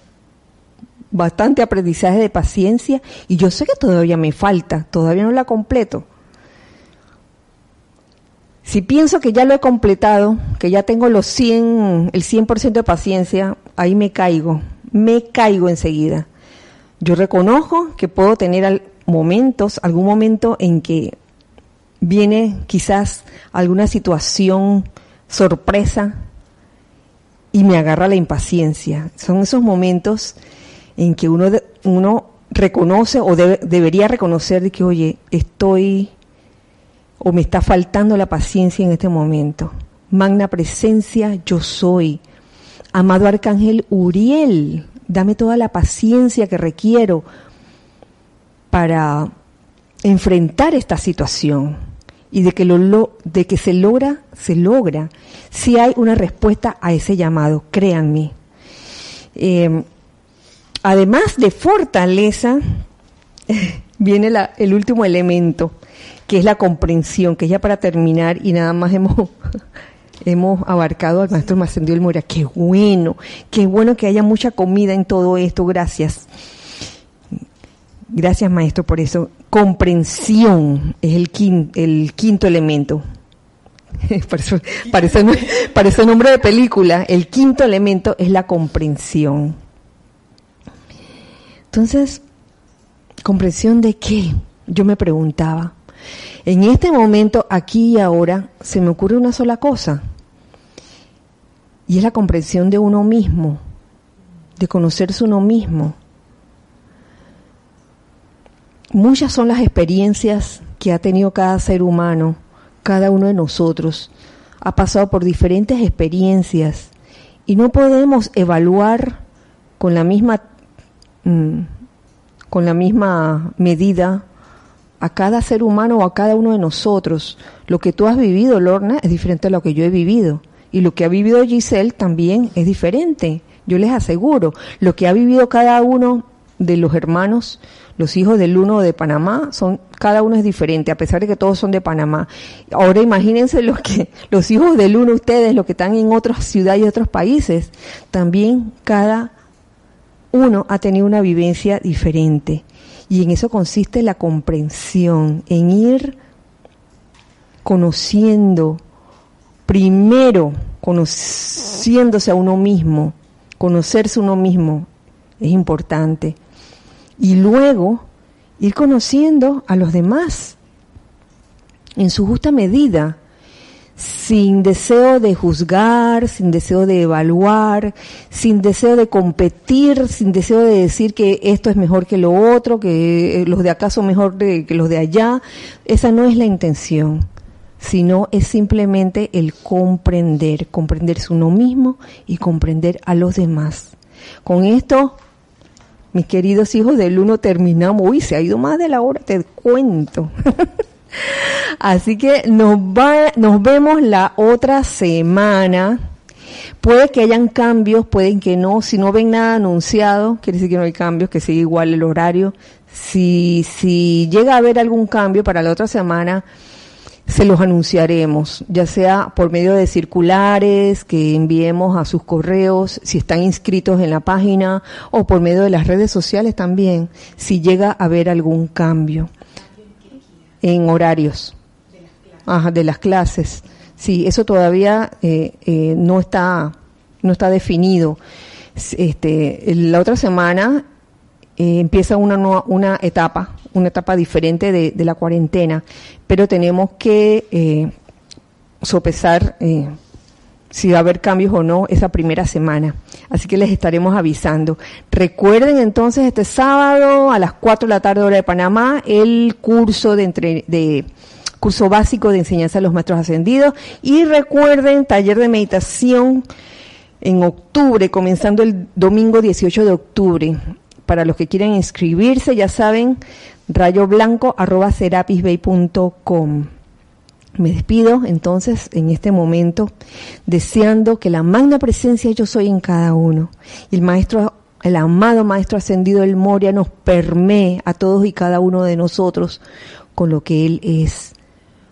bastante aprendizaje de paciencia y yo sé que todavía me falta, todavía no la completo. Si pienso que ya lo he completado, que ya tengo los 100, el 100% de paciencia, ahí me caigo, me caigo enseguida. Yo reconozco que puedo tener momentos, algún momento en que viene quizás alguna situación sorpresa y me agarra la impaciencia. Son esos momentos en que uno, reconoce o debería reconocer de que, oye, estoy o me está faltando la paciencia en este momento. Magna presencia, yo soy. Amado Arcángel Uriel, dame toda la paciencia que requiero para enfrentar esta situación y de que, lo, de que se logra, se logra, si hay una respuesta a ese llamado, créanme. Eh, además de fortaleza, viene el último elemento, que es la comprensión, que ya para terminar y nada más hemos, hemos abarcado al maestro Macendio Mora. Qué bueno, qué bueno que haya mucha comida en todo esto, gracias. Gracias, maestro, por eso. Comprensión es el, quinto, el quinto elemento. parece, parece nombre de película. El quinto elemento es la comprensión. Entonces, ¿comprensión de qué? Yo me preguntaba. En este momento, aquí y ahora, se me ocurre una sola cosa. Y es la comprensión de uno mismo, de conocerse uno mismo muchas son las experiencias que ha tenido cada ser humano, cada uno de nosotros. Ha pasado por diferentes experiencias y no podemos evaluar con la misma mm, con la misma medida a cada ser humano o a cada uno de nosotros. Lo que tú has vivido, Lorna, es diferente a lo que yo he vivido. Y lo que ha vivido Giselle también es diferente. Yo les aseguro, lo que ha vivido cada uno de los hermanos, los hijos del uno de Panamá, son, cada uno es diferente, a pesar de que todos son de Panamá. Ahora imagínense los que, los hijos del uno, ustedes, los que están en otras ciudades y otros países, también cada uno ha tenido una vivencia diferente. Y en eso consiste la comprensión, en ir conociendo, primero conociéndose a uno mismo, conocerse uno mismo es importante. Y luego ir conociendo a los demás en su justa medida, sin deseo de juzgar, sin deseo de evaluar, sin deseo de competir, sin deseo de decir que esto es mejor que lo otro, que los de acá son mejor que los de allá. Esa no es la intención sino es simplemente el comprender, comprenderse uno mismo y comprender a los demás. Con esto, mis queridos hijos del uno terminamos. Uy, se ha ido más de la hora, te cuento. Así que nos, va, nos vemos la otra semana. Puede que hayan cambios, pueden que no. Si no ven nada anunciado, quiere decir que no hay cambios, que sigue igual el horario. Si, si llega a haber algún cambio para la otra semana, se los anunciaremos, ya sea por medio de circulares que enviemos a sus correos, si están inscritos en la página, o por medio de las redes sociales también, si llega a haber algún cambio en horarios de las clases. Sí, eso todavía eh, eh, no está no está definido. Este, la otra semana eh, empieza una, una etapa, una etapa diferente de, la cuarentena, pero tenemos que eh, sopesar eh, si va a haber cambios o no esa primera semana. Así que les estaremos avisando. Recuerden entonces este sábado a las 4 de la tarde hora de Panamá el curso de, entre, de curso básico de enseñanza de los maestros ascendidos y recuerden taller de meditación en octubre, comenzando el domingo 18 de octubre para los que quieren inscribirse, ya saben, rayoblanco.com. Me despido entonces en este momento deseando que la magna presencia yo soy en cada uno y el maestro el amado maestro ascendido del Moria nos permee a todos y cada uno de nosotros con lo que él es,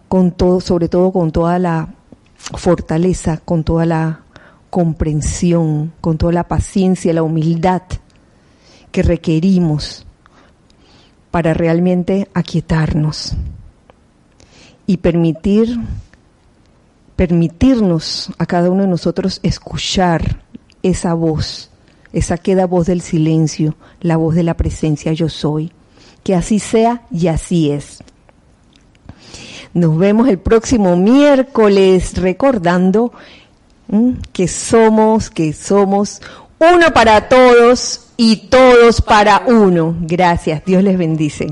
con todo, sobre todo con toda la fortaleza, con toda la comprensión, con toda la paciencia, la humildad que requerimos para realmente aquietarnos y permitir permitirnos a cada uno de nosotros escuchar esa voz, esa queda voz del silencio, la voz de la presencia yo soy. Que así sea y así es. Nos vemos el próximo miércoles recordando que somos, que somos uno para todos y todos para uno. Gracias. Dios les bendice.